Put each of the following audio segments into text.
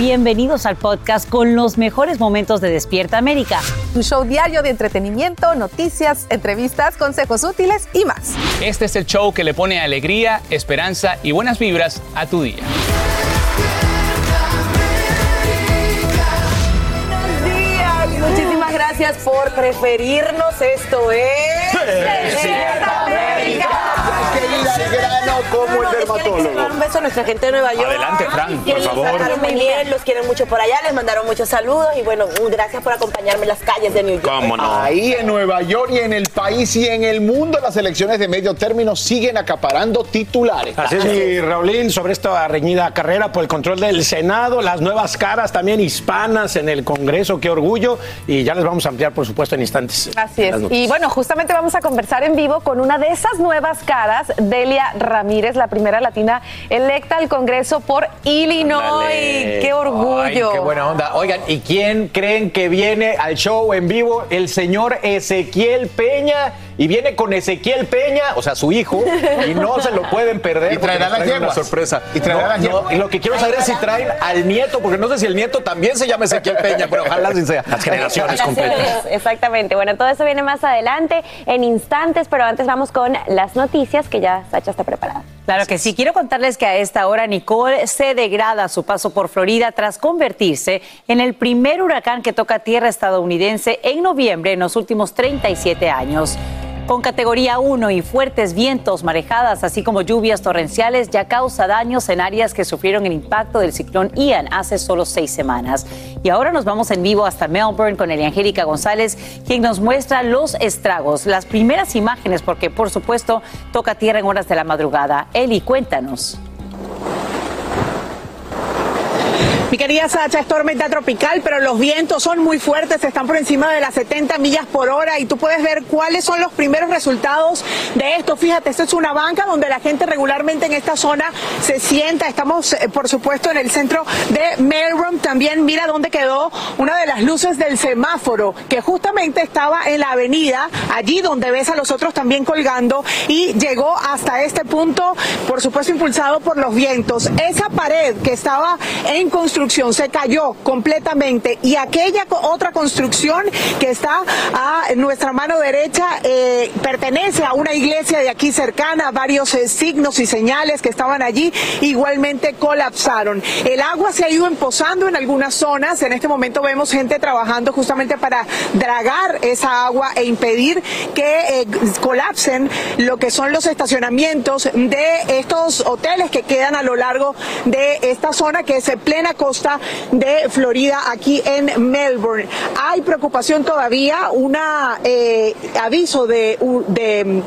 Bienvenidos al podcast con los mejores momentos de Despierta América. Tu show diario de entretenimiento, noticias, entrevistas, consejos útiles y más. Este es el show que le pone alegría, esperanza y buenas vibras a tu día. Buenos días. Muchísimas gracias por preferirnos. Esto es. Despierta América. Como el dermatólogo. un beso a nuestra gente de Nueva York. Adelante, Fran, por los favor. trataron muy bien, los quieren mucho por allá, les mandaron muchos saludos y bueno, gracias por acompañarme en las calles de New York. ¿Cómo no? Ahí en Nueva York y en el país y en el mundo las elecciones de medio término siguen acaparando titulares. Así es, mi Raulín, sobre esta reñida carrera por el control del Senado, las nuevas caras también hispanas en el Congreso, qué orgullo, y ya les vamos a ampliar, por supuesto, en instantes. Así es. Y bueno, justamente vamos a conversar en vivo con una de esas nuevas caras, Delia Ramírez, la primera latina electa al Congreso por Illinois. ¡Qué orgullo! Ay, qué buena onda. Oigan, ¿y quién creen que viene al show en vivo? El señor Ezequiel Peña. Y viene con Ezequiel Peña, o sea, su hijo, y no se lo pueden perder. Y traerá las traen una yeguas. sorpresa. Y traerá No, las no, yeguas. y lo que quiero saber es si traen al nieto, porque no sé si el nieto también se llama Ezequiel Peña, pero ojalá sí sea. Las generaciones completas. Exactamente. Bueno, todo eso viene más adelante, en instantes, pero antes vamos con las noticias que ya Sacha está preparada. Claro que sí. Quiero contarles que a esta hora Nicole se degrada a su paso por Florida tras convertirse en el primer huracán que toca tierra estadounidense en noviembre en los últimos 37 años. Con categoría 1 y fuertes vientos, marejadas, así como lluvias torrenciales, ya causa daños en áreas que sufrieron el impacto del ciclón Ian hace solo seis semanas. Y ahora nos vamos en vivo hasta Melbourne con Eliangélica González, quien nos muestra los estragos, las primeras imágenes, porque por supuesto toca tierra en horas de la madrugada. Eli, cuéntanos. Mi querida Sacha, es tormenta tropical, pero los vientos son muy fuertes, están por encima de las 70 millas por hora y tú puedes ver cuáles son los primeros resultados de esto. Fíjate, esto es una banca donde la gente regularmente en esta zona se sienta. Estamos, eh, por supuesto, en el centro de Melbourne. También mira dónde quedó una de las luces del semáforo, que justamente estaba en la avenida, allí donde ves a los otros también colgando y llegó hasta este punto, por supuesto, impulsado por los vientos. Esa pared que estaba en construcción se cayó completamente y aquella otra construcción que está a nuestra mano derecha eh, pertenece a una iglesia de aquí cercana, varios eh, signos y señales que estaban allí igualmente colapsaron. El agua se ha ido empozando en algunas zonas, en este momento vemos gente trabajando justamente para dragar esa agua e impedir que eh, colapsen lo que son los estacionamientos de estos hoteles que quedan a lo largo de esta zona que es plena costa de Florida, aquí en Melbourne. Hay preocupación todavía, un aviso de, de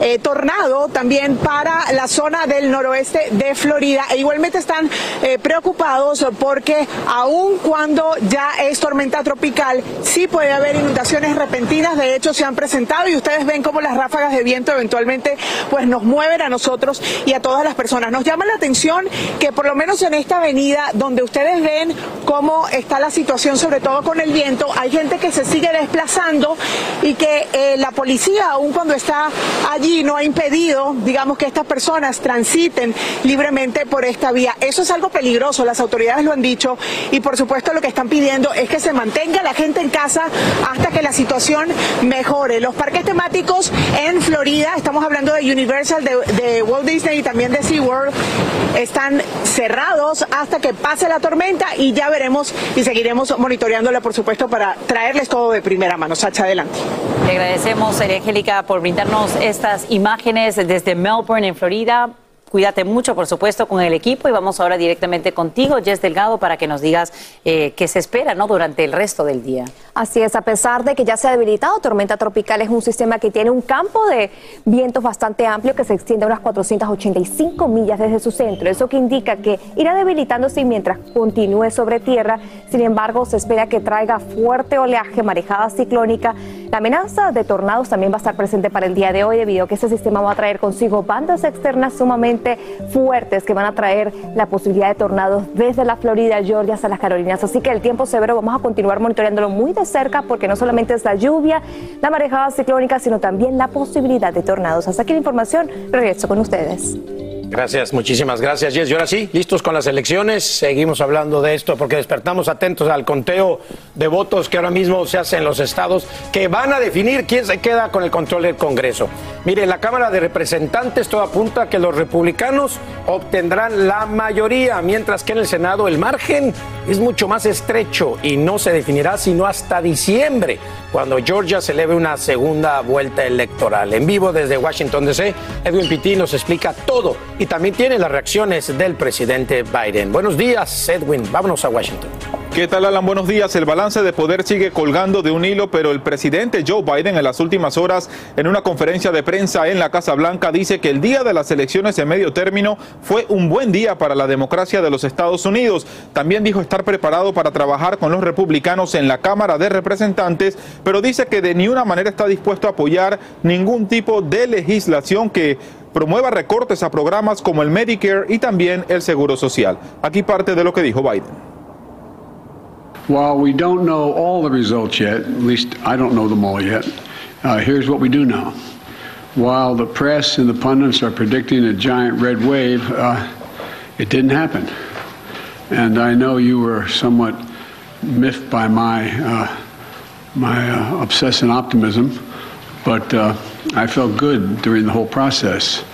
eh, tornado también para la zona del noroeste de Florida. E igualmente están eh, preocupados porque aun cuando ya es tormenta tropical, sí puede haber inundaciones repentinas. De hecho, se han presentado y ustedes ven cómo las ráfagas de viento eventualmente pues nos mueven a nosotros y a todas las personas. Nos llama la atención que por lo menos en esta avenida donde ustedes ven cómo está la situación, sobre todo con el viento, hay gente que se sigue desplazando y que eh, la policía, aun cuando está allí, no ha impedido, digamos, que estas personas transiten libremente por esta vía. Eso es algo peligroso, las autoridades lo han dicho y por supuesto lo que están pidiendo es que se mantenga la gente en casa hasta que la situación mejore. Los parques temáticos en Florida, estamos hablando de Universal, de, Walt Disney y también de SeaWorld, están cerrados hasta que pase la tormenta y ya veremos y seguiremos monitoreándola, por supuesto, para traerles todo de primera mano. Sacha, adelante. Le agradecemos, Angélica, por brindarnos imágenes desde Melbourne, en Florida. Cuídate mucho, por supuesto, con el equipo y vamos ahora directamente contigo, Jess Delgado, para que nos digas eh, qué se espera ¿no? durante el resto del día. Así es, a pesar de que ya se ha debilitado, tormenta tropical es un sistema que tiene un campo de vientos bastante amplio que se extiende a unas 485 millas desde su centro. Eso que indica que irá debilitándose mientras continúe sobre tierra. Sin embargo, se espera que traiga fuerte oleaje, marejada ciclónica. La amenaza de tornados también va a estar presente para el día de hoy debido a que este sistema va a traer consigo bandas externas sumamente fuertes que van a traer la posibilidad de tornados desde la Florida, Georgia hasta las Carolinas. Así que el tiempo severo vamos a continuar monitoreándolo muy de cerca porque no solamente es la lluvia, la marejada ciclónica, sino también la posibilidad de tornados. Hasta aquí la información. Regreso con ustedes. Gracias, muchísimas gracias, Jess. Y ahora sí, listos con las elecciones. Seguimos hablando de esto porque despertamos atentos al conteo de votos que ahora mismo se hace en los estados que van a definir quién se queda con el control del Congreso. Mire, la Cámara de Representantes todo apunta que los republicanos obtendrán la mayoría, mientras que en el Senado el margen es mucho más estrecho y no se definirá sino hasta diciembre, cuando Georgia celebre una segunda vuelta electoral. En vivo desde Washington DC, Edwin Pitti nos explica todo y también tiene las reacciones del presidente Biden. Buenos días, Edwin. Vámonos a Washington. ¿Qué tal, Alan? Buenos días. El balance de poder sigue colgando de un hilo, pero el presidente Joe Biden en las últimas horas, en una conferencia de prensa en la Casa Blanca, dice que el día de las elecciones en medio término fue un buen día para la democracia de los Estados Unidos. También dijo estar preparado para trabajar con los republicanos en la Cámara de Representantes, pero dice que de ninguna manera está dispuesto a apoyar ningún tipo de legislación que promueva recortes a programas como el Medicare y también el Seguro Social. Aquí parte de lo que dijo Biden. While we don't know all the results yet, at least I don't know them all yet, uh, here's what we do know. While the press and the pundits are predicting a giant red wave, uh, it didn't happen. And I know you were somewhat miffed by my, uh, my uh, obsessive optimism, but uh, I felt good during the whole process.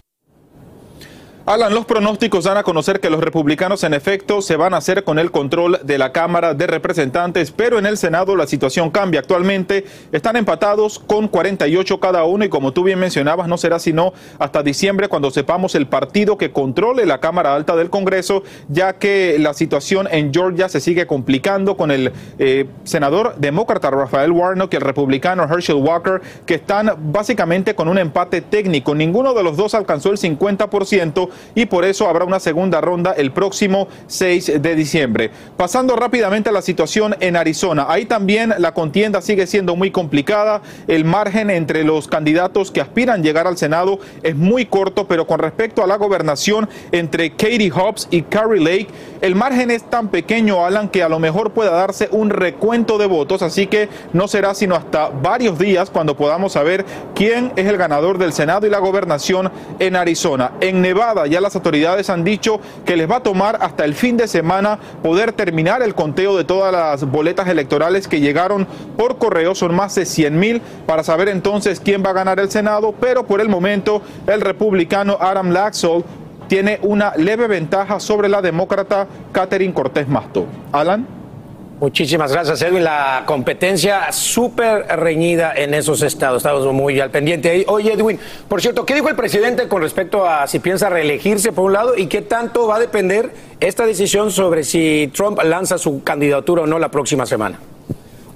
Alan, los pronósticos dan a conocer que los republicanos en efecto se van a hacer con el control de la Cámara de Representantes, pero en el Senado la situación cambia. Actualmente están empatados con 48 cada uno y como tú bien mencionabas, no será sino hasta diciembre cuando sepamos el partido que controle la Cámara Alta del Congreso, ya que la situación en Georgia se sigue complicando con el eh, senador demócrata Rafael Warnock y el republicano Herschel Walker, que están básicamente con un empate técnico. Ninguno de los dos alcanzó el 50% y por eso habrá una segunda ronda el próximo 6 de diciembre. Pasando rápidamente a la situación en Arizona, ahí también la contienda sigue siendo muy complicada, el margen entre los candidatos que aspiran llegar al Senado es muy corto, pero con respecto a la gobernación entre Katie Hobbs y Carrie Lake, el margen es tan pequeño, Alan, que a lo mejor pueda darse un recuento de votos, así que no será sino hasta varios días cuando podamos saber quién es el ganador del Senado y la gobernación en Arizona. En Nevada, ya las autoridades han dicho que les va a tomar hasta el fin de semana poder terminar el conteo de todas las boletas electorales que llegaron por correo. Son más de 100 mil para saber entonces quién va a ganar el Senado, pero por el momento el republicano Adam Laxalt tiene una leve ventaja sobre la demócrata Catherine Cortés Masto. Alan. Muchísimas gracias, Edwin. La competencia súper reñida en esos estados. Estamos muy al pendiente. Oye, Edwin, por cierto, ¿qué dijo el presidente con respecto a si piensa reelegirse por un lado y qué tanto va a depender esta decisión sobre si Trump lanza su candidatura o no la próxima semana?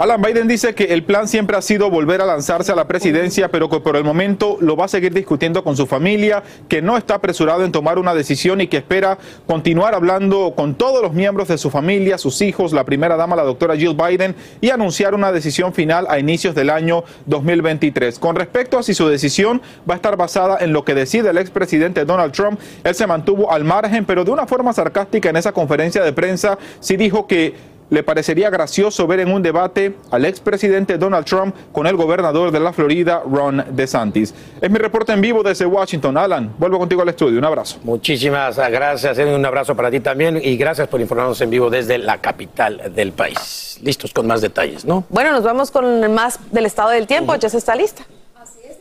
Alan Biden dice que el plan siempre ha sido volver a lanzarse a la presidencia, pero que por el momento lo va a seguir discutiendo con su familia, que no está apresurado en tomar una decisión y que espera continuar hablando con todos los miembros de su familia, sus hijos, la primera dama, la doctora Jill Biden, y anunciar una decisión final a inicios del año 2023. Con respecto a si su decisión va a estar basada en lo que decide el expresidente Donald Trump, él se mantuvo al margen, pero de una forma sarcástica en esa conferencia de prensa, sí dijo que le parecería gracioso ver en un debate al expresidente Donald Trump con el gobernador de la Florida, Ron DeSantis. Es mi reporte en vivo desde Washington. Alan, vuelvo contigo al estudio. Un abrazo. Muchísimas gracias. Un abrazo para ti también y gracias por informarnos en vivo desde la capital del país. Listos con más detalles, ¿no? Bueno, nos vamos con más del estado del tiempo. Ya se está lista.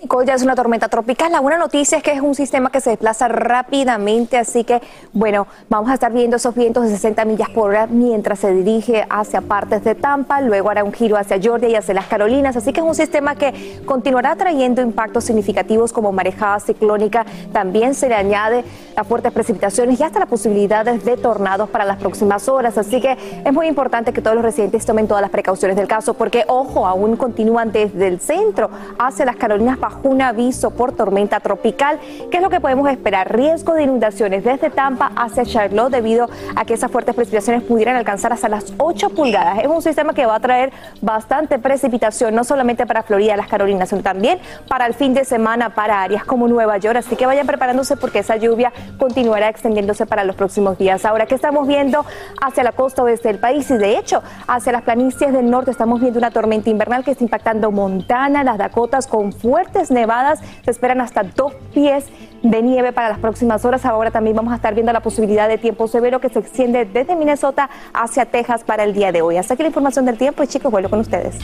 Nicole ya es una tormenta tropical. La buena noticia es que es un sistema que se desplaza rápidamente, así que, bueno, vamos a estar viendo esos vientos de 60 millas por hora mientras se dirige hacia partes de Tampa, luego hará un giro hacia Georgia y hacia las Carolinas, así que es un sistema que continuará trayendo impactos significativos como marejada ciclónica. También se le añade a fuertes precipitaciones y hasta las posibilidades de tornados para las próximas horas, así que es muy importante que todos los residentes tomen todas las precauciones del caso, porque, ojo, aún continúan desde el centro hacia las Carolinas un aviso por tormenta tropical. ¿Qué es lo que podemos esperar? Riesgo de inundaciones desde Tampa hacia Charlotte debido a que esas fuertes precipitaciones pudieran alcanzar hasta las 8 pulgadas. Es un sistema que va a traer bastante precipitación, no solamente para Florida, las Carolinas, sino también para el fin de semana para áreas como Nueva York. Así que vayan preparándose porque esa lluvia continuará extendiéndose para los próximos días. Ahora, ¿qué estamos viendo hacia la costa oeste del país? Y de hecho, hacia las planicies del norte estamos viendo una tormenta invernal que está impactando Montana, las Dakotas con fuertes nevadas. Se esperan hasta dos pies de nieve para las próximas horas. Ahora también vamos a estar viendo la posibilidad de tiempo severo que se extiende desde Minnesota hacia Texas para el día de hoy. Hasta aquí la información del tiempo y chicos, vuelvo con ustedes.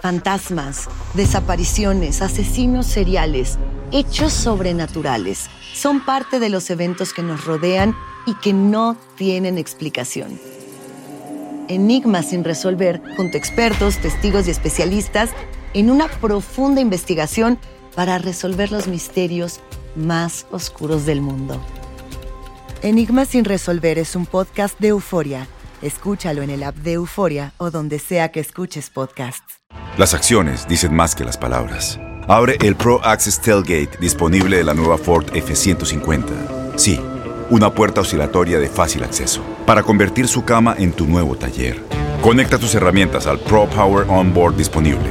Fantasmas, desapariciones, asesinos seriales, hechos sobrenaturales son parte de los eventos que nos rodean y que no tienen explicación. Enigmas sin resolver, junto a expertos, testigos y especialistas, en una profunda investigación para resolver los misterios más oscuros del mundo. Enigmas sin resolver es un podcast de euforia. Escúchalo en el app de Euforia o donde sea que escuches podcasts. Las acciones dicen más que las palabras. Abre el Pro Access Tailgate disponible de la nueva Ford F-150. Sí, una puerta oscilatoria de fácil acceso para convertir su cama en tu nuevo taller. Conecta tus herramientas al Pro Power Onboard disponible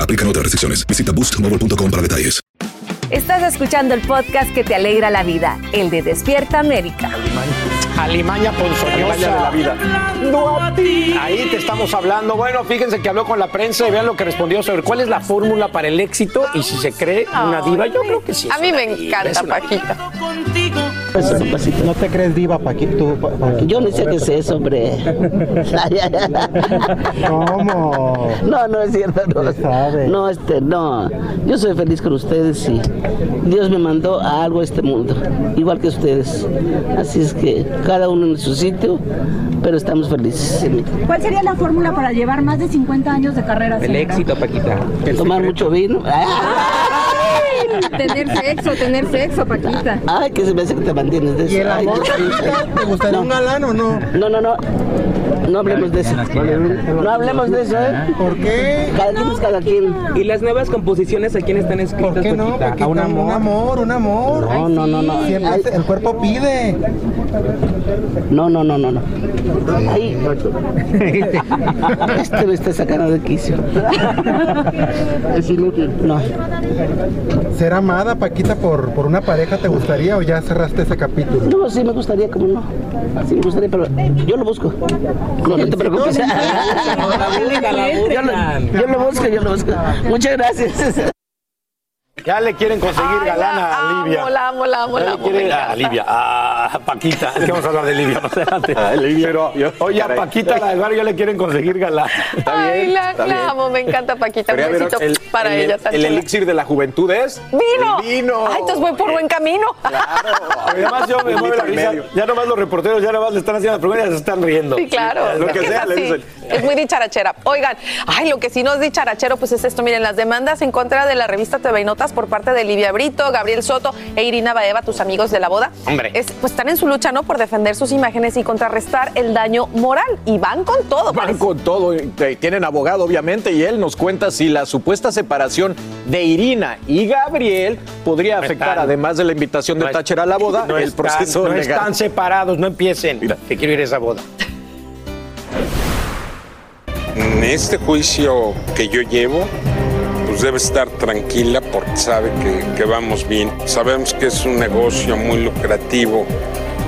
Aplican otras restricciones. Visita boostmobile.com para detalles. Estás escuchando el podcast que te alegra la vida, el de Despierta América. Alimaña ponzoñosa. de la vida. No a ti. Ahí te estamos hablando. Bueno, fíjense que habló con la prensa y vean lo que respondió sobre cuál es la fórmula para el éxito y si se cree una diva. Yo creo que sí. A mí me encanta Paquita. ¿No te crees diva, Paquito? Yo no sé qué es eso, hombre. ¿Cómo? No, no es cierto. No, no, este, no. Yo soy feliz con ustedes y Dios me mandó a algo a este mundo, igual que ustedes. Así es que cada uno en su sitio, pero estamos felices. ¿Cuál sería la fórmula para llevar más de 50 años de carrera? El éxito, Paquita. Tomar mucho vino. Tener sexo, tener sexo, Paquita. Ay, que se me hace que te mantienes de eso. ¿Y el amor. Paquita? ¿Te gustaría un galán o no? No, no, no. No hablemos de eso. No hablemos de eso, ¿eh? ¿Por qué? Cada quien es cada quien. ¿Y las nuevas composiciones a quién están escritas? ¿Por qué no? Paquita? ¿A un amor? Un amor, un amor. No, no, no, no. Siempre el cuerpo pide. No, no, no, no, no. Ay. Este me está sacando de quicio. Es inútil. No. ¿Ser amada, Paquita, por, por una pareja te gustaría o ya cerraste ese capítulo? No, sí me gustaría, como no. Sí me gustaría, pero yo lo busco. No, no te preocupes. yo, lo, yo lo busco, yo lo busco. Muchas gracias. Ya le quieren conseguir Ay, la a amo, Livia. la amo, la amo, la amo, quieren- a. Livia, a Paquita. Es que vamos a hablar de Livia más adelante. Ah, Livia. Pero, oye, a. Paquita, la del barrio, ya le quieren conseguir galán. Ay, la, está la bien. amo, me encanta Paquita. Un besito el- para el- ella. El chula. elixir de la juventud es. ¡Vino! El vino. Ay, entonces voy por buen camino. Además, yo me mueve la risa. Ya nomás los reporteros, ya nomás le están haciendo las preguntas y ya se están riendo. Sí, claro. Lo que sea, le dicen. Es muy dicharachera. Oigan, ay, lo que sí no es dicharachero, pues es esto. Miren, las demandas en contra de la revista TV y Notas por parte de Livia Brito, Gabriel Soto e Irina Baeva, tus amigos de la boda. Hombre. Es, pues están en su lucha, ¿no? Por defender sus imágenes y contrarrestar el daño moral. Y van con todo. Van con todo, eh, tienen abogado obviamente y él nos cuenta si la supuesta separación de Irina y Gabriel podría No afectar, están. además de la invitación de No Thatcher a la boda, no el están- proceso no legal. están separados, no empiecen. Que quiero ir a esa boda. En este juicio que yo llevo, pues debe estar tranquila porque sabe que, que vamos bien. Sabemos que es un negocio muy lucrativo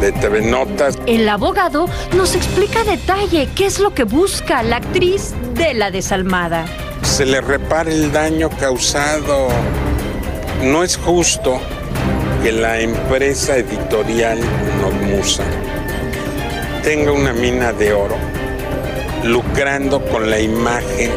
de TV Notas. El abogado nos explica a detalle qué es lo que busca la actriz de la desalmada. Se le repara el daño causado. No es justo que la empresa editorial Notmusa tenga una mina de oro lucrando con la imagen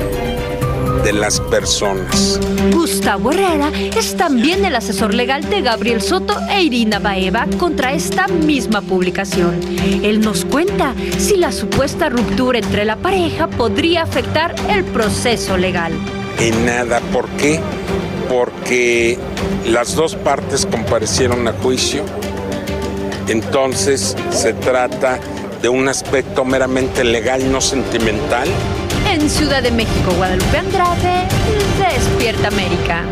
de las personas. Gustavo Herrera es también el asesor legal de Gabriel Soto e Irina Baeva contra esta misma publicación. Él nos cuenta si la supuesta ruptura entre la pareja podría afectar el proceso legal. En nada, ¿por qué? Porque las dos partes comparecieron a juicio, entonces se trata de un aspecto meramente legal, no sentimental. En Ciudad de México, Guadalupe Andrade, Despierta América.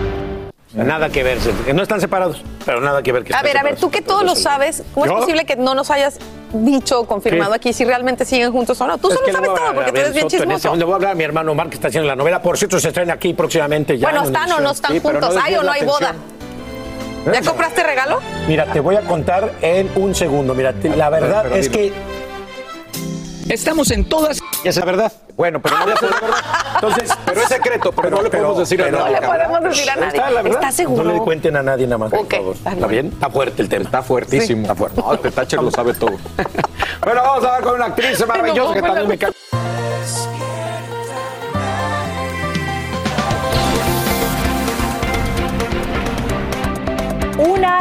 Nada que ver, no están separados, pero nada que ver que A ver, a ver, tú que todo lo sabes, ¿cómo es posible que no nos hayas dicho o confirmado ¿Qué? aquí si realmente siguen juntos o no? Tú Es solo sabes todo porque tú eres bien este chismoso. momento. Le voy a hablar a mi hermano Omar que está haciendo la novela. Por cierto, se estrena aquí próximamente ya. Bueno, en ¿están o no están Sí, juntos? ¿Hay desvíes o no hay boda? ¿Ya compraste regalo? Mira, te voy a contar en un segundo. Mira, te- la verdad Pero es que Estamos en todas. esa es la verdad. Bueno, pero no le podemos- Entonces, pero es secreto, pero, no le podemos decir a nadie. No le podemos decir a nadie. Está, la verdad. ¿Estás seguro? No le cuenten a nadie nada más, por Ok, favor. está ¿Está bien? Está fuerte el tema. Está fuertísimo. Está fuerte. No, Thatcher lo sabe todo. Bueno, vamos a ver con una actriz maravillosa que también me cae.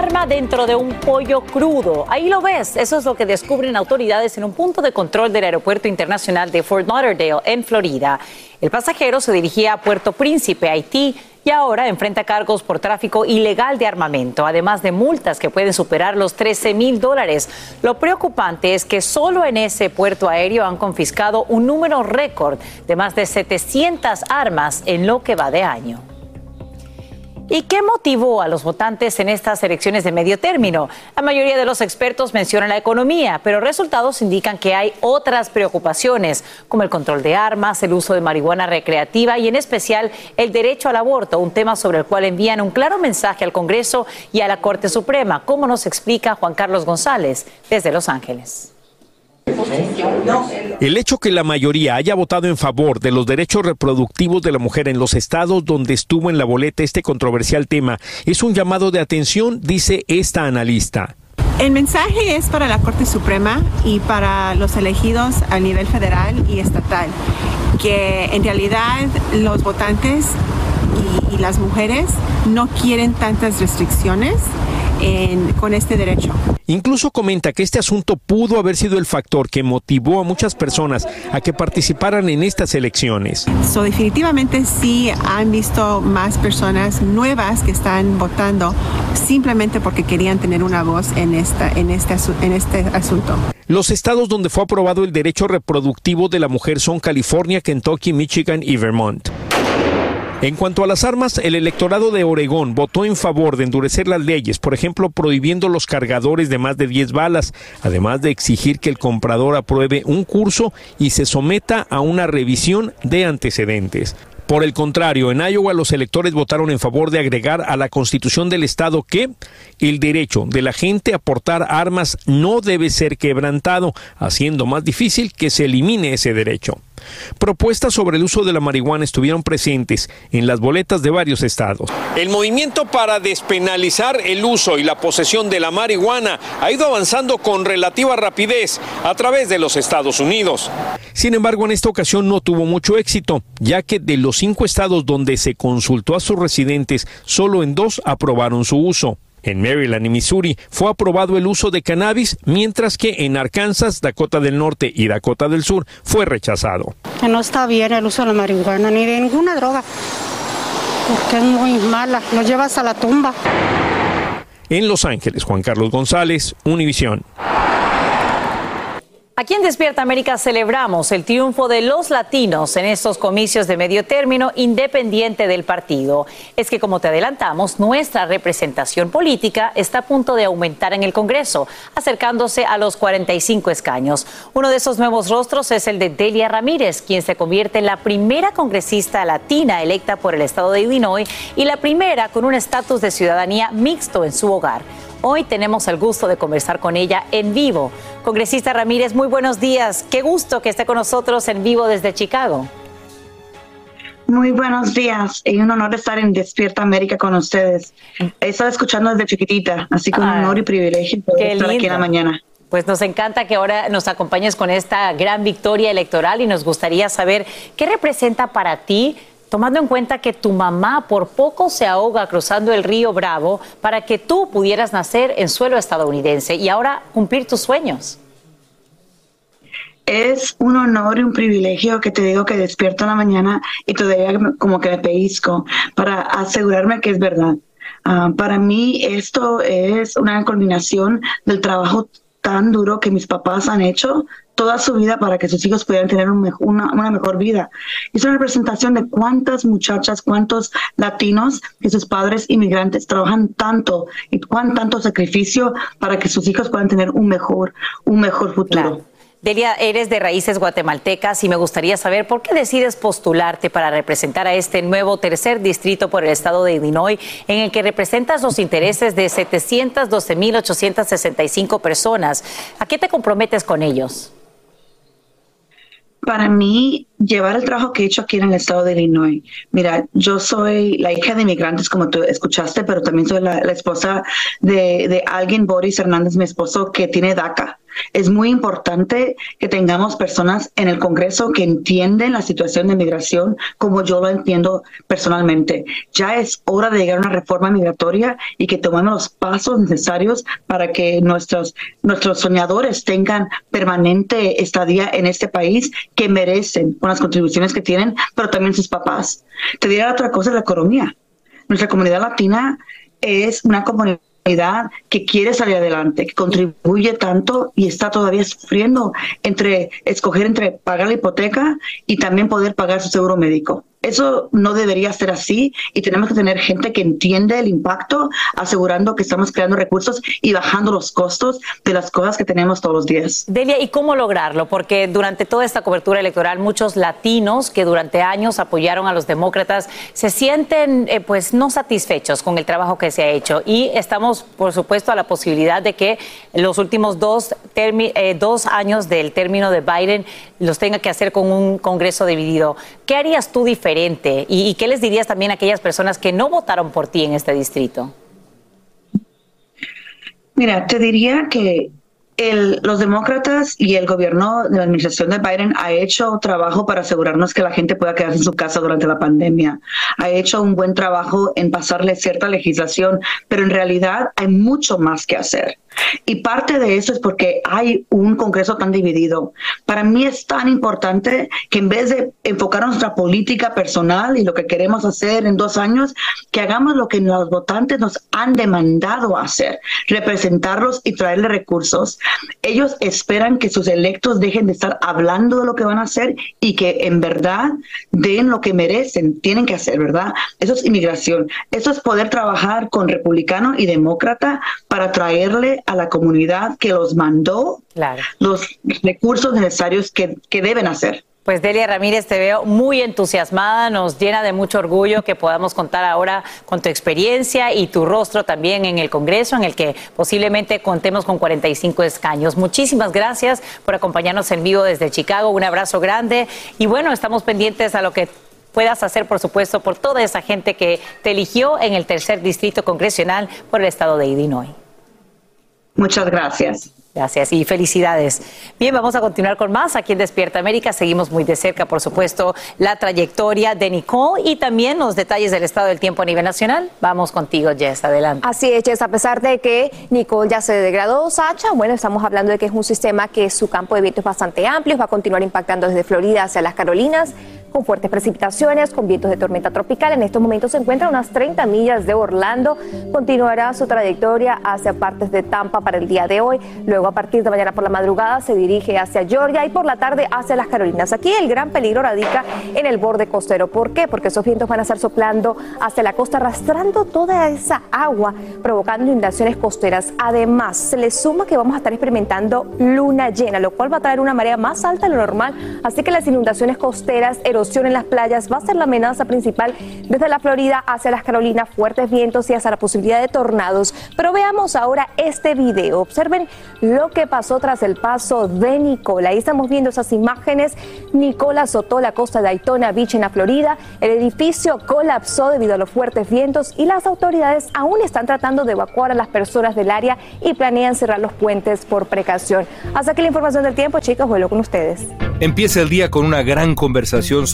Arma dentro de un pollo crudo. Ahí lo ves. Eso es lo que descubren autoridades en un punto de control del Aeropuerto Internacional de Fort Lauderdale, en Florida. El pasajero se dirigía a Puerto Príncipe, Haití, y ahora enfrenta cargos por tráfico ilegal de armamento, además de multas que pueden superar los 13 mil dólares. Lo preocupante es que solo en ese puerto aéreo han confiscado un número récord de más de 700 armas en lo que va de año. ¿Y qué motivó a los votantes en estas elecciones de medio término? La mayoría de los expertos mencionan la economía, pero resultados indican que hay otras preocupaciones, como el control de armas, el uso de marihuana recreativa y en especial el derecho al aborto, un tema sobre el cual envían un claro mensaje al Congreso y a la Corte Suprema, como nos explica Juan Carlos González desde Los Ángeles. El hecho que la mayoría haya votado en favor de los derechos reproductivos de la mujer en los estados donde estuvo en la boleta este controversial tema es un llamado de atención, dice esta analista. El mensaje es para la Corte Suprema y para los elegidos a nivel federal y estatal, que en realidad los votantes y, y las mujeres no quieren tantas restricciones en- con este derecho. Incluso comenta que este asunto pudo haber sido el factor que motivó a muchas personas a que participaran en estas elecciones. So, definitivamente sí han visto más personas nuevas que están votando simplemente porque querían tener una voz en, esta, en, este, en este asunto. Los estados donde fue aprobado el derecho reproductivo de la mujer son California, Kentucky, Michigan y Vermont. En cuanto a las armas, el electorado de Oregón votó en favor de endurecer las leyes, por ejemplo, prohibiendo los cargadores de más de 10 balas, además de exigir que el comprador apruebe un curso y se someta a una revisión de antecedentes. Por el contrario, en Iowa los electores votaron en favor de agregar a la constitución del estado que el derecho de la gente a portar armas no debe ser quebrantado, haciendo más difícil que se elimine ese derecho. Propuestas sobre el uso de la marihuana estuvieron presentes en las boletas de varios estados. El movimiento para despenalizar el uso y la posesión de la marihuana ha ido avanzando con relativa rapidez a través de los Estados Unidos. Sin embargo, en esta ocasión no tuvo mucho éxito, ya que de los cinco estados donde se consultó a sus residentes, solo en dos aprobaron su uso. En Maryland y Missouri fue aprobado el uso de cannabis, mientras que en Arkansas, Dakota del Norte y Dakota del Sur fue rechazado. Que no está bien el uso de la marihuana ni de ninguna droga, porque es muy mala, lo llevas a la tumba. En Los Ángeles, Juan Carlos González, Univisión. Aquí en Despierta América celebramos el triunfo de los latinos en estos comicios de medio término independiente del partido. Es que, como te adelantamos, nuestra representación política está a punto de aumentar en el Congreso, acercándose a los 45 escaños. Uno de esos nuevos rostros es el de Delia Ramírez, quien se convierte en la primera congresista latina electa por el estado de Illinois y la primera con un estatus de ciudadanía mixto en su hogar. Hoy tenemos el gusto de conversar con ella en vivo. Congresista Ramírez, muy buenos días. Qué gusto que esté con nosotros en vivo desde Chicago. Muy buenos días. Es un honor estar en Despierta América con ustedes. He estado escuchando desde chiquitita, así que un Ah, honor y privilegio poder estar aquí en la lindo. mañana. Pues nos encanta que ahora nos acompañes con esta gran victoria electoral y nos gustaría saber qué representa para ti, tomando en cuenta que tu mamá por poco se ahoga cruzando el río Bravo para que tú pudieras nacer en suelo estadounidense y ahora cumplir tus sueños. Es un honor y un privilegio que te digo que despierto en la mañana y todavía como que me pellizco para asegurarme que es verdad. Ah, para mí esto es una culminación del trabajo tan duro que mis papás han hecho toda su vida para que sus hijos pudieran tener un una, una mejor vida. Es una representación de cuántas muchachas, cuántos latinos que sus padres inmigrantes trabajan tanto y cuán tanto sacrificio para que sus hijos puedan tener un mejor, un mejor futuro. Delia, eres de raíces guatemaltecas y me gustaría saber por qué decides postularte para representar a este nuevo tercer distrito por el estado de Illinois, en el que representas los intereses de 712.865 personas. ¿A qué te comprometes con ellos? Para mí, llevar el trabajo que he hecho aquí en el estado de Illinois. Mira, yo soy la hija de inmigrantes, como tú escuchaste, pero también soy la, esposa de alguien, Boris Hernández, mi esposo, que tiene DACA. Es muy importante que tengamos personas en el Congreso que entienden la situación de migración como yo lo entiendo personalmente. Ya es hora de llegar a una reforma migratoria y que tomemos los pasos necesarios para que nuestros, nuestros soñadores tengan permanente estadía en este país que merecen con las contribuciones que tienen, pero también sus papás. Te diré otra cosa, la economía. Nuestra comunidad latina es una comunidad que quiere salir adelante, que contribuye tanto y está todavía sufriendo entre escoger entre pagar la hipoteca y también poder pagar su seguro médico. Eso no debería ser así y tenemos que tener gente que entiende el impacto, asegurando que estamos creando recursos y bajando los costos de las cosas que tenemos todos los días. Delia, ¿y cómo lograrlo? Porque durante toda esta cobertura electoral, muchos latinos que durante años apoyaron a los demócratas se sienten eh, pues no satisfechos con el trabajo que se ha hecho. Y estamos, por supuesto, a la posibilidad de que los últimos dos, eh, dos años del término de Biden los tenga que hacer con un Congreso dividido. ¿Qué harías tú diferente? ¿Y, y qué les dirías también a aquellas personas que no votaron por ti en este distrito? Mira, te diría que el- los demócratas y el gobierno de la administración de Biden ha hecho trabajo para asegurarnos que la gente pueda quedarse en su casa durante la pandemia. ha hecho un buen trabajo en pasarle cierta legislación, pero en realidad hay mucho más que hacer. Y parte de eso es porque hay un Congreso tan dividido. Para mí es tan importante que en vez de enfocar nuestra política personal y lo que queremos hacer en dos años, que hagamos lo que los votantes nos han demandado hacer, representarlos y traerle recursos. Ellos esperan que sus electos dejen de estar hablando de lo que van a hacer y que en verdad den lo que merecen, tienen que hacer, ¿verdad? Eso es inmigración. Eso es poder trabajar con republicano y demócrata para traerle a la comunidad que los mandó los recursos necesarios que, que deben hacer. Pues Delia Ramírez, te veo muy entusiasmada, nos llena de mucho orgullo que podamos contar ahora con tu experiencia y tu rostro también en el Congreso, en el que posiblemente contemos con 45 escaños. Muchísimas gracias por acompañarnos en vivo desde Chicago, un abrazo grande y bueno, estamos pendientes a lo que puedas hacer, por supuesto, por toda esa gente que te eligió en el tercer distrito congresional por el estado de Illinois. Muchas gracias. Gracias y felicidades. Bien, vamos a continuar con más aquí en Despierta América. Seguimos muy de cerca, por supuesto, la trayectoria de Nicole y también los detalles del estado del tiempo a nivel nacional. Vamos contigo, Jess, adelante. Así es, Jess, a pesar de que Nicole ya se degradó, Sacha, bueno, estamos hablando de que es un sistema que su campo de viento es bastante amplio, va a continuar impactando desde Florida hacia las Carolinas con fuertes precipitaciones, con vientos de tormenta tropical. En estos momentos se encuentra a unas 30 millas de Orlando. Continuará su trayectoria hacia partes de Tampa para el día de hoy. Luego, a partir de mañana por la madrugada, se dirige hacia Georgia y por la tarde hacia las Carolinas. Aquí el gran peligro radica en el borde costero. ¿Por qué? Porque esos vientos van a estar soplando hacia la costa, arrastrando toda esa agua, provocando inundaciones costeras. Además, se le suma que vamos a estar experimentando luna llena, lo cual va a traer una marea más alta de lo normal. Así que las inundaciones costeras, en las playas va a ser la amenaza principal desde la Florida hacia las Carolinas, fuertes vientos y hasta la posibilidad de tornados. Pero veamos ahora este video. Observen lo que pasó tras el paso de Nicola. Ahí estamos viendo esas imágenes. Nicola azotó la costa de Daytona Beach en la Florida. El edificio colapsó debido a los fuertes vientos y las autoridades aún están tratando de evacuar a las personas del área y planean cerrar los puentes por precaución. Hasta aquí la información del tiempo, chicos. Vuelvo con ustedes. Empieza el día con una gran conversación sobre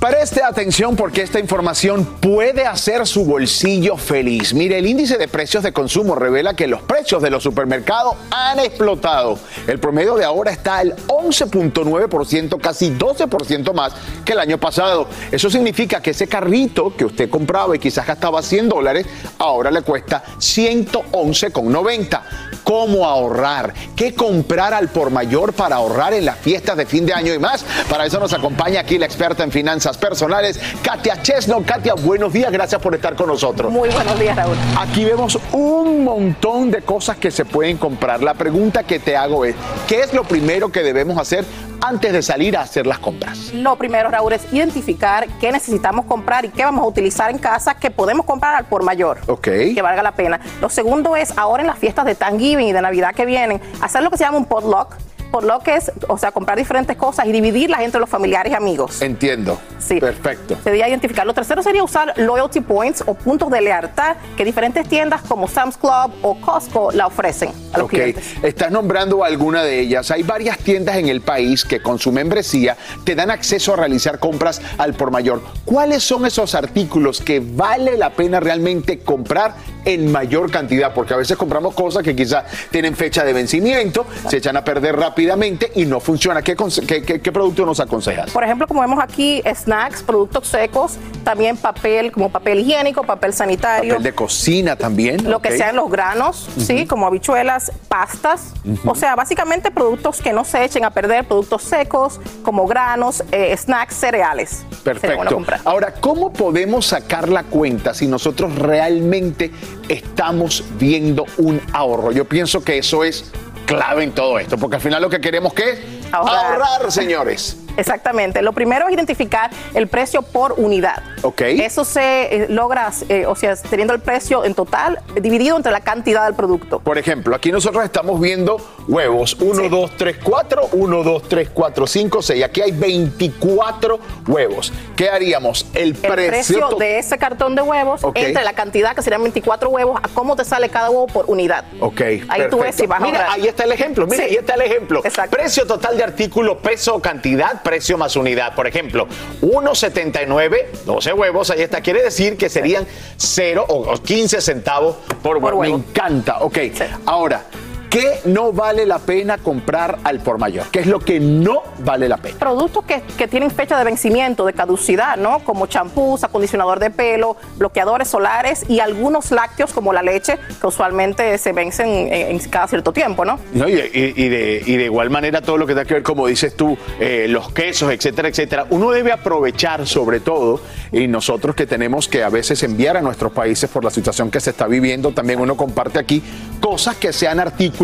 Preste atención porque esta información puede hacer su bolsillo feliz. Mire, el índice de precios de consumo revela que los precios de los supermercados han explotado. El promedio de ahora está al 11.9%, casi 12% más que el año pasado. Eso significa que ese carrito que usted compraba y quizás gastaba 100 dólares, ahora le cuesta 111,90. Cómo ahorrar, qué comprar al por mayor para ahorrar en las fiestas de fin de año y más. Para eso nos acompaña aquí la experta en finanzas personales, Katia Chesno. Katia, buenos días, gracias por estar con nosotros. Muy buenos días, Raúl. Aquí vemos un montón de cosas que se pueden comprar. La pregunta que te hago es, ¿qué es lo primero que debemos hacer antes de salir a hacer las compras? Lo primero, Raúl, es identificar qué necesitamos comprar y qué vamos a utilizar en casa que podemos comprar al por mayor. Ok. Que valga la pena. Lo segundo es, ahora en las fiestas de Y de Navidad que vienen, hacer lo que se llama un potluck. Potluck es, o sea, comprar diferentes cosas y dividirlas entre los familiares y amigos. Entiendo. Sí. Perfecto. Sería identificar. Lo tercero sería usar loyalty points o puntos de lealtad que diferentes tiendas como Sam's Club o Costco la ofrecen a los Ok, clientes. estás nombrando alguna de ellas. Hay varias tiendas en el país que con su membresía te dan acceso a realizar compras al por mayor. ¿Cuáles son esos artículos que vale la pena realmente comprar en mayor cantidad? Porque a veces compramos cosas que quizás tienen fecha de vencimiento, se echan a perder rápidamente y no funciona. ¿Qué, qué- qué- qué producto nos aconsejas? Por ejemplo, como vemos aquí, snacks, productos secos, también papel como papel higiénico, papel sanitario. Papel de cocina también. Lo que sean los granos, ¿sí? Como habichuelas, pastas. O sea, básicamente productos que no se echen a perder, productos secos, como granos, eh, snacks, cereales. Bueno Perfecto. Ahora, ¿cómo podemos sacar la cuenta si nosotros realmente estamos viendo un ahorro? Yo pienso que eso es clave en todo esto, porque al final lo que queremos que es ahorrar, señores. Exactamente. Lo primero es identificar el precio por unidad. Ok. Eso se eh, logra, eh, o sea, teniendo el precio en total dividido entre la cantidad del producto. Por ejemplo, aquí nosotros estamos viendo huevos. 1, 2, 3, 4, 1, 2, 3, 4, 5, 6. Aquí hay 24 huevos. ¿Qué haríamos? El El precio, precio de ese cartón de huevos Ok. entre la cantidad que serían 24 huevos a cómo te sale cada huevo por unidad. Ok, Ahí tú ves si vas a Mira, ahorrar. ahí está el ejemplo. Mira, Sí. ahí está el ejemplo. Precio total de artículo, peso, cantidad, precio más unidad. Por ejemplo, 1.79, 12 huevos, ahí está. Quiere decir que serían 0 o o 15 centavos por huevo. Me encanta. Ok, ahora, ¿qué no vale la pena comprar al por mayor? ¿Qué es lo que no vale la pena? Productos que, que tienen fecha de vencimiento, de caducidad, ¿no? Como champús, acondicionador de pelo, bloqueadores solares y algunos lácteos como la leche, que usualmente se vencen en, en cada cierto tiempo, ¿no? No, y, y- y de, y de igual manera todo lo que tenga que ver, como dices tú, eh, los quesos, etcétera, etcétera. Uno debe aprovechar sobre todo, y nosotros que tenemos que a veces enviar a nuestros países por la situación que se está viviendo, también uno comparte aquí cosas que sean artículos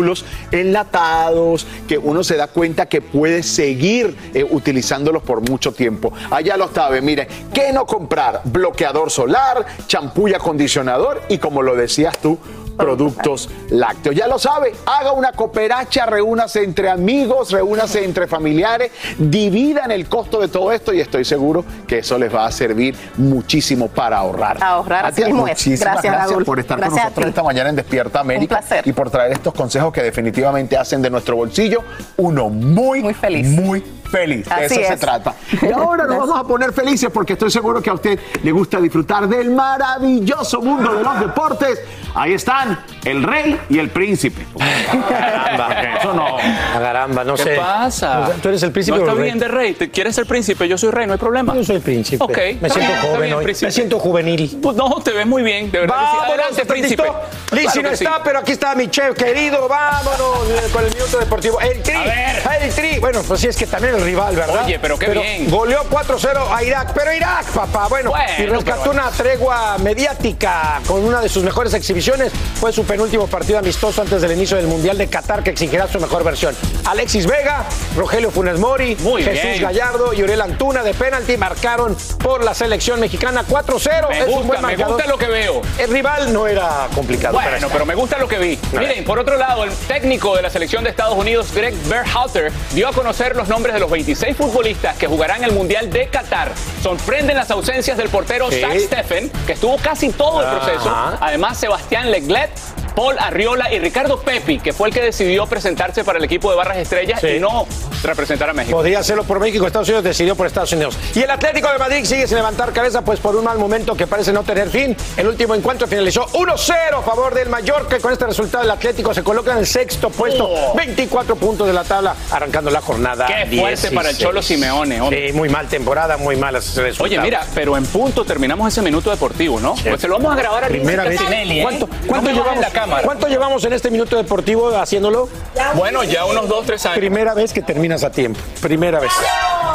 enlatados, que uno se da cuenta que puede seguir eh, utilizándolos por mucho tiempo. Allá lo sabe, mire, ¿qué no comprar? Bloqueador solar, champú y acondicionador y como lo decías tú, productos lácteos. Ya lo sabe, haga una cooperacha, reúnase entre amigos, reúnase entre familiares, dividan el costo de todo esto y estoy seguro que eso les va a servir muchísimo para ahorrar. Ahorrar, muchísimas Gracias, por estar Gracias con nosotros esta mañana en Despierta América y por traer estos consejos que definitivamente hacen de nuestro bolsillo uno muy, muy feliz. Muy feliz. De Así eso se trata. Y ahora nos vamos a poner felices porque estoy seguro que a usted le gusta disfrutar del maravilloso mundo de los deportes. Ahí están el rey y el príncipe. Caramba, Eso no. Caramba, no ¿Qué sé. pasa? Tú eres el príncipe No o el está rey? bien de rey. ¿Te- ¿Quieres ser príncipe? Yo soy rey, no hay problema. Yo soy príncipe. Ok. Me está siento bien, joven bien, hoy. príncipe. Me siento juvenil. Pues no, te ves muy bien, de verdad. sí. Vámonos, Adelante, ¿estás príncipe. Lizzy Claro no está, sí. pero aquí está mi chef querido. Vámonos eh, con el minuto deportivo. El Tri. A ver. El Tri. Bueno, pues sí es que también el rival, ¿verdad? Oye, pero qué bien. Goleó 4-0 a Irak. Pero Irak, papá. Bueno, Bueno, y rescató bueno. una tregua mediática con una de sus mejores exhibiciones. Fue su penúltimo partido amistoso antes del inicio del Mundial de Qatar que exigirá su mejor versión. Alexis Vega, Rogelio Funes Mori, Muy Jesús bien. Gallardo y Uriel Antuna de penalti marcaron por la selección mexicana 4-0. Me Es un buen me gusta lo que veo. El rival no era complicado. Bueno, estar. pero me gusta lo que vi. Miren, por otro lado, el técnico de la selección de Estados Unidos, Greg Berhalter, dio a conocer los nombres de los 26 futbolistas que jugarán el Mundial de Qatar. Sorprenden las ausencias del portero. Zach Steffen, que estuvo casi todo el proceso. Además, Sebastián Leglet, Paul Arriola y Ricardo Pepi, que fue el que decidió presentarse para el equipo de Barras Estrellas Sí. y no representar a México. Podría hacerlo por México, Estados Unidos decidió por Estados Unidos. Y el Atlético de Madrid sigue sin levantar cabeza, pues por un mal momento que parece no tener fin. El último encuentro finalizó 1-0 a favor del Mallorca. Y con este resultado, el Atlético se coloca en el sexto puesto, Oh. 24 puntos de la tabla, arrancando la jornada. Qué fuerte para el Cholo Simeone, hombre. Sí, muy mal temporada, muy malas resultados. Oye, mira, pero en punto terminamos ese minuto deportivo, ¿no? Pues se lo vamos a grabar a Primera vez. Cassinelli, ¿eh? ¿Cuánto- No cuánto llevamos? Cámara. ¿Cuánto llevamos en este minuto deportivo haciéndolo? Bueno, ya unos dos, tres años. Primera vez que terminas a tiempo. Primera vez.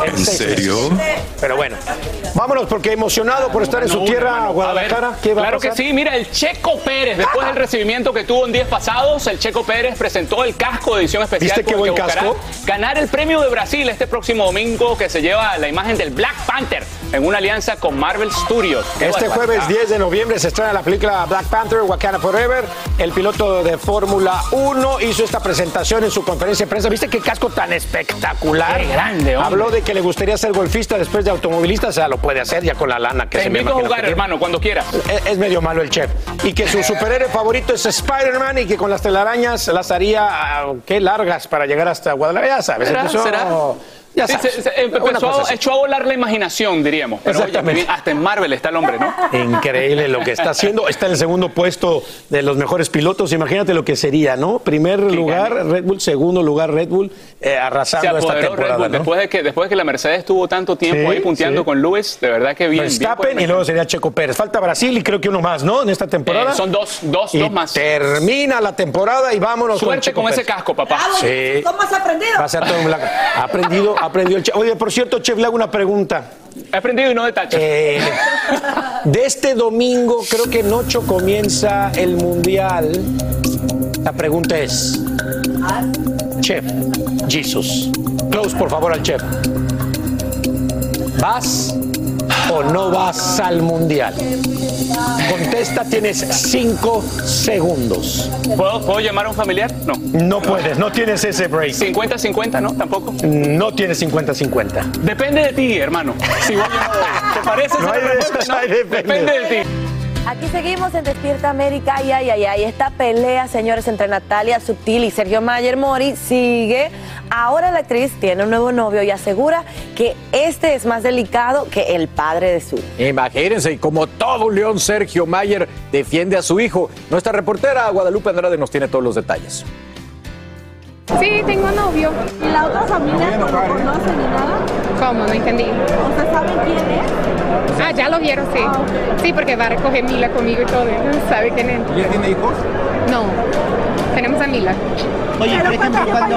¿En serio? Pero bueno, vámonos porque emocionado por estar en su tierra, Guadalajara. ¿Qué va a claro que pasar? sí, mira, el Checo Pérez, después del recibimiento que tuvo en días pasados, el Checo Pérez presentó el casco de edición especial ¿Viste qué buen que casco? ganar el premio de Brasil este próximo domingo que se lleva la imagen del Black Panther en una alianza con Marvel Studios. Este jueves 10 de noviembre se estrena la película Black Panther, Wakanda Forever. El piloto de Fórmula 1 hizo esta presentación en su conferencia de prensa. ¿Viste qué casco tan espectacular? Qué grande, hombre. Habló de que le gustaría ser golfista después de automovilista. O sea, lo puede hacer ya con la lana que Te se me invito a imagina jugar, hermano, cuando quieras. Es, es medio malo el chef. Y que su superhéroe favorito es Spider-Man y que con las telarañas las haría, ah, qué largas para llegar hasta Guadalajara. Ya sabes, ¿Será? empezó- ¿Será? Ya Sí, sabes. se- se- Una empezó cosa a, así. echó a volar la imaginación, diríamos. Pero oye, hasta en Marvel está el hombre, ¿no? Increíble lo que está haciendo. Está en el segundo puesto de los mejores pilotos. Imagínate lo que sería, ¿no? Primer lugar Red Bull, segundo lugar Red Bull, eh, Se arrasando esta Red temporada. Bull ¿no? después, de que, después de que la Mercedes estuvo tanto tiempo Sí, ahí punteando sí. con Lewis, de verdad que bien. Verstappen y luego sería Checo Pérez. Falta Brasil y creo que uno más, ¿no? En esta temporada. Eh, son dos, dos, Y dos más. Termina la temporada y vámonos Suerte Checo con ese Pérez. casco, papá. Sí. ¿Cómo has aprendido? Va a ser todo un blanco. Ha aprendido, ha aprendido el chef. Oye, por cierto, chef, le hago una pregunta. He aprendido y no de tacho. Eh, de este domingo, creo que en 8 comienza el Mundial. La pregunta es, Chef, Jesus, close por favor al chef. ¿Vas o no vas al Mundial? Contesta, tienes 5 segundos. ¿Puedo, ¿Puedo llamar a un familiar? No. No puedes, no tienes ese break. 50-50, ¿no? Tampoco. No tienes 50-50. Depende de ti, hermano. Si voy voy. ¿Te parece No hay no hay depende. Depende de ti. Aquí seguimos en Despierta América. Ay, ay, ay, ay. Esta pelea, señores, entre Natalia Subtil y Sergio Mayer Mori sigue. Ahora la actriz tiene un nuevo novio y asegura que este es más delicado que el padre de su. Imagínense, y como todo león, Sergio Mayer defiende a su hijo. Nuestra reportera Guadalupe Andrade nos tiene todos los detalles. Sí, tengo novio. ¿Y la otra familia no lo conoce ni nada? ¿Cómo? No entendí. ¿O sea, saben quién es? Ah, ya lo vieron, sí. Sí, porque va a recoger Mila conmigo y todo. ¿Sabe quién es? ¿Y él tiene hijos? No. Tenemos a Mila. Oye, por ejemplo, cuando...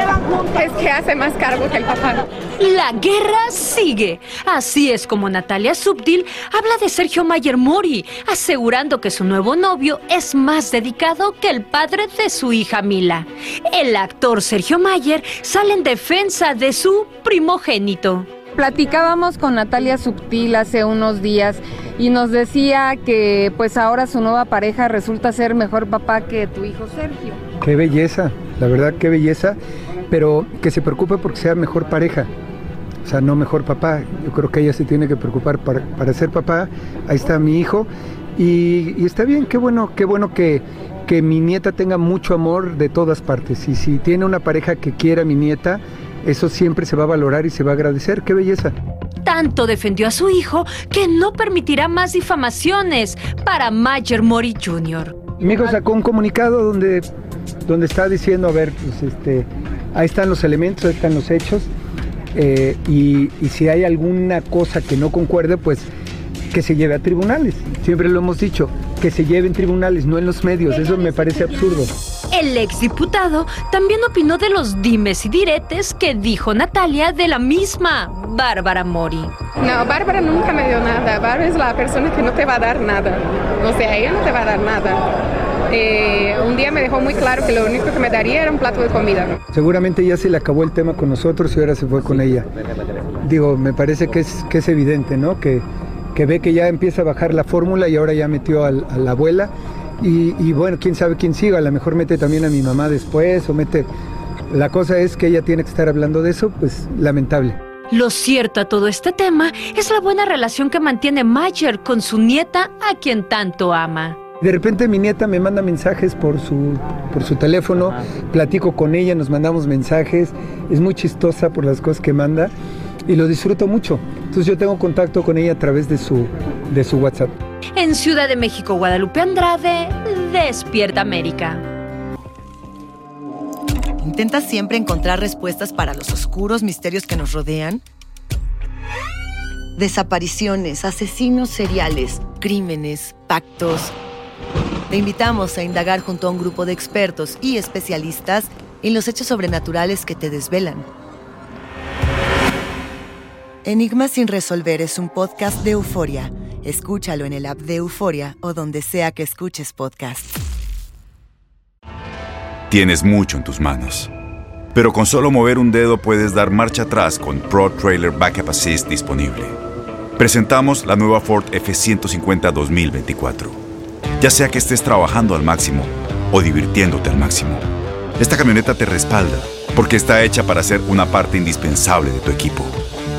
Es que hace más cargo que el papá. La guerra sigue. Así es como Natalia Subtil habla de Sergio Mayer Mori, asegurando que su nuevo novio es más dedicado que el padre de su hija Mila. El actor Sergio Mayer sale en defensa de su primogénito. Platicábamos con Natalia Subtil hace unos días y nos decía que pues ahora su nueva pareja resulta ser mejor papá que tu hijo Sergio. Qué belleza, la verdad, qué belleza, pero que se preocupe porque sea mejor pareja, o sea, no mejor papá. Yo creo que ella se tiene que preocupar para, para ser papá. Ahí está mi hijo y, está bien, qué bueno, qué bueno que, que mi nieta tenga mucho amor de todas partes. Y si tiene una pareja que quiera a mi nieta, eso siempre se va a valorar y se va a agradecer. Qué belleza. Tanto defendió a su hijo que no permitirá más difamaciones para Mayer Mori Jr. Mi hijo sacó un comunicado donde, donde está diciendo, a ver, pues este, ahí están los elementos, ahí están los hechos, eh, y, y si hay alguna cosa que no concuerde, pues que se lleve a tribunales. Siempre lo hemos dicho, que se lleve en tribunales, no en los medios. Eso me parece absurdo. El exdiputado también opinó de los dimes y diretes que dijo Natalia de la misma Bárbara Mori. No, Bárbara nunca me dio nada. Bárbara es la persona que no te va a dar nada. O sea, ella no te va a dar nada. Eh, un día me dejó muy claro que lo único que me daría era un plato de comida. Seguramente ya se le acabó el tema con nosotros y ahora se fue con ella. Digo, me parece que es, que es evidente, ¿no? Que, que ve que ya empieza a bajar la fórmula y ahora ya metió al- a la abuela. Y, y bueno, quién sabe quién siga, a lo mejor mete también a mi mamá después o mete... La cosa es que ella tiene que estar hablando de eso, pues lamentable. Lo cierto a todo este tema es la buena relación que mantiene Mayer con su nieta, a quien tanto ama. De repente mi nieta me manda mensajes por su, por su teléfono, platico con ella, nos mandamos mensajes, es muy chistosa por las cosas que manda y lo disfruto mucho. Entonces yo tengo contacto con ella a través de su, de su WhatsApp. En Ciudad de México, Guadalupe Andrade, Despierta América. ¿Intentas siempre encontrar respuestas para los oscuros misterios que nos rodean? Desapariciones, asesinos seriales, crímenes, pactos. Te invitamos a indagar junto a un grupo de expertos y especialistas en los hechos sobrenaturales que te desvelan. Enigma sin resolver es un podcast de euforia. Escúchalo en el app de Euforia o donde sea que escuches podcast. Tienes mucho en tus manos. Pero con solo mover un dedo puedes dar marcha atrás con Pro Trailer Backup Assist disponible. Presentamos la nueva Ford F150 2024. Ya sea que estés trabajando al máximo o divirtiéndote al máximo, esta camioneta te respalda porque está hecha para ser una parte indispensable de tu equipo.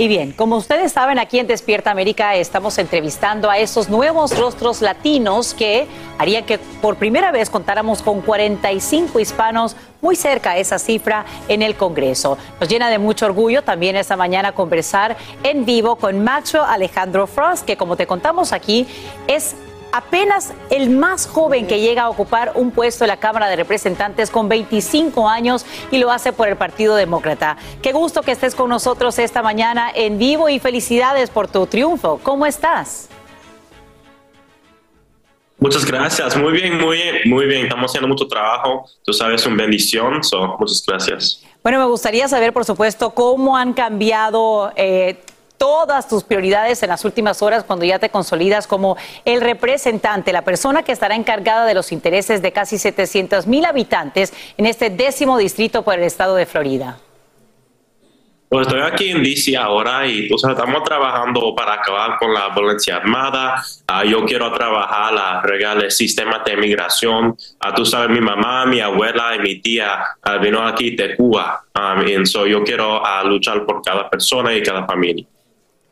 Y bien, como ustedes saben, aquí en Despierta América estamos entrevistando a esos nuevos rostros latinos que harían que por primera vez contáramos con 45 hispanos muy cerca a esa cifra en el Congreso. Nos llena de mucho orgullo también esta mañana conversar en vivo con Maxwell Alejandro Frost, que como te contamos aquí, es apenas el más joven que llega a ocupar un puesto en la Cámara de Representantes con 25 años y lo hace por el Partido Demócrata. Qué gusto que estés con nosotros esta mañana en vivo y felicidades por tu triunfo. ¿Cómo estás? Muchas gracias, muy bien, muy bien, muy bien. Estamos haciendo mucho trabajo. Tú sabes, una bendición. So, muchas gracias. Bueno, me gustaría saber, por supuesto, cómo han cambiado eh, todas tus prioridades en las últimas horas cuando ya te consolidas como el representante, la persona que estará encargada de los intereses de casi 700 mil habitantes en este décimo distrito por el estado de Florida. Pues estoy aquí en DC ahora y tú sabes, estamos trabajando para acabar con la violencia armada. Ah, yo quiero trabajar la regla el sistema de migración. Ah, tú sabes, mi mamá, mi abuela y mi tía ah, vino aquí de Cuba. y so yo quiero luchar por cada persona y cada familia.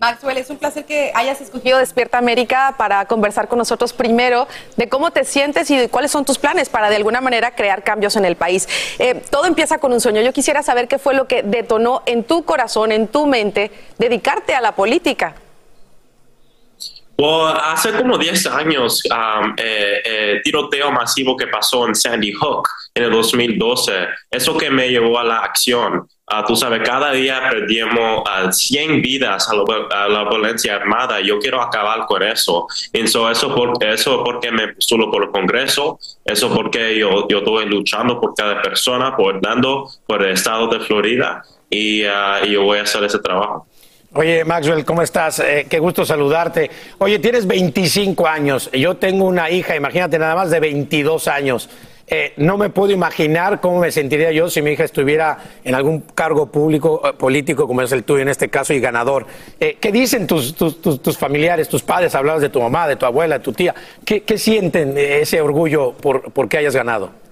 Maxwell, es un placer que hayas escogido Despierta América para conversar con nosotros primero de cómo te sientes y de cuáles son tus planes para de alguna manera crear cambios en el país. Eh, todo empieza con un sueño. Yo quisiera saber qué fue lo que detonó en tu corazón, en tu mente, dedicarte a la política. Well, hace como 10 años, um, eh, eh, tiroteo masivo que pasó en Sandy Hook en el 2012, eso que me llevó a la acción. Ah, tú sabes, cada día perdimos 100 vidas a, lo- a la violencia armada. Yo quiero acabar con eso. Y so, eso, por, eso porque me postulo por el Congreso, eso porque yo, yo estoy luchando por cada persona, por dando por el estado de Florida. Y, ah, y yo voy a hacer ese trabajo. Oye, Maxwell, ¿cómo estás? Eh, qué gusto saludarte. Oye, tienes 25 años. Yo tengo una hija, imagínate, nada más de 22 años. Eh, no me puedo imaginar cómo me sentiría yo si mi hija estuviera en algún cargo público, eh, político, como es el tuyo en este caso, y ganador. Eh, ¿Qué dicen tus, familiares, tus padres? Hablabas de tu mamá, de tu abuela, de tu tía. ¿Qué, sienten ese orgullo por, por que hayas ganado?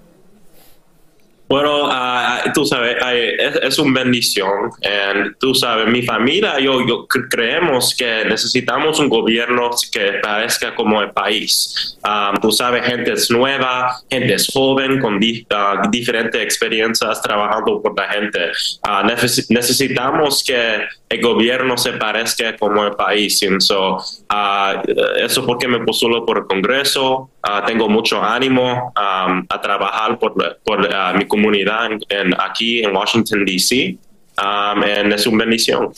Bueno, ah, tú sabes, es, es una bendición. And tú sabes, mi familia, yo, yo cre- creemos que necesitamos un gobierno que parezca como el país. Ah, tú sabes, gente nueva, gente joven, con di- ah, diferentes experiencias trabajando por la gente. Neces- necesitamos que el gobierno se parezca como el país. So, ah, eso porque me postulo por el Congreso. Ah, tengo mucho ánimo a trabajar por, por mi comunidad en- aquí en Washington, D.C. um, es una bendición.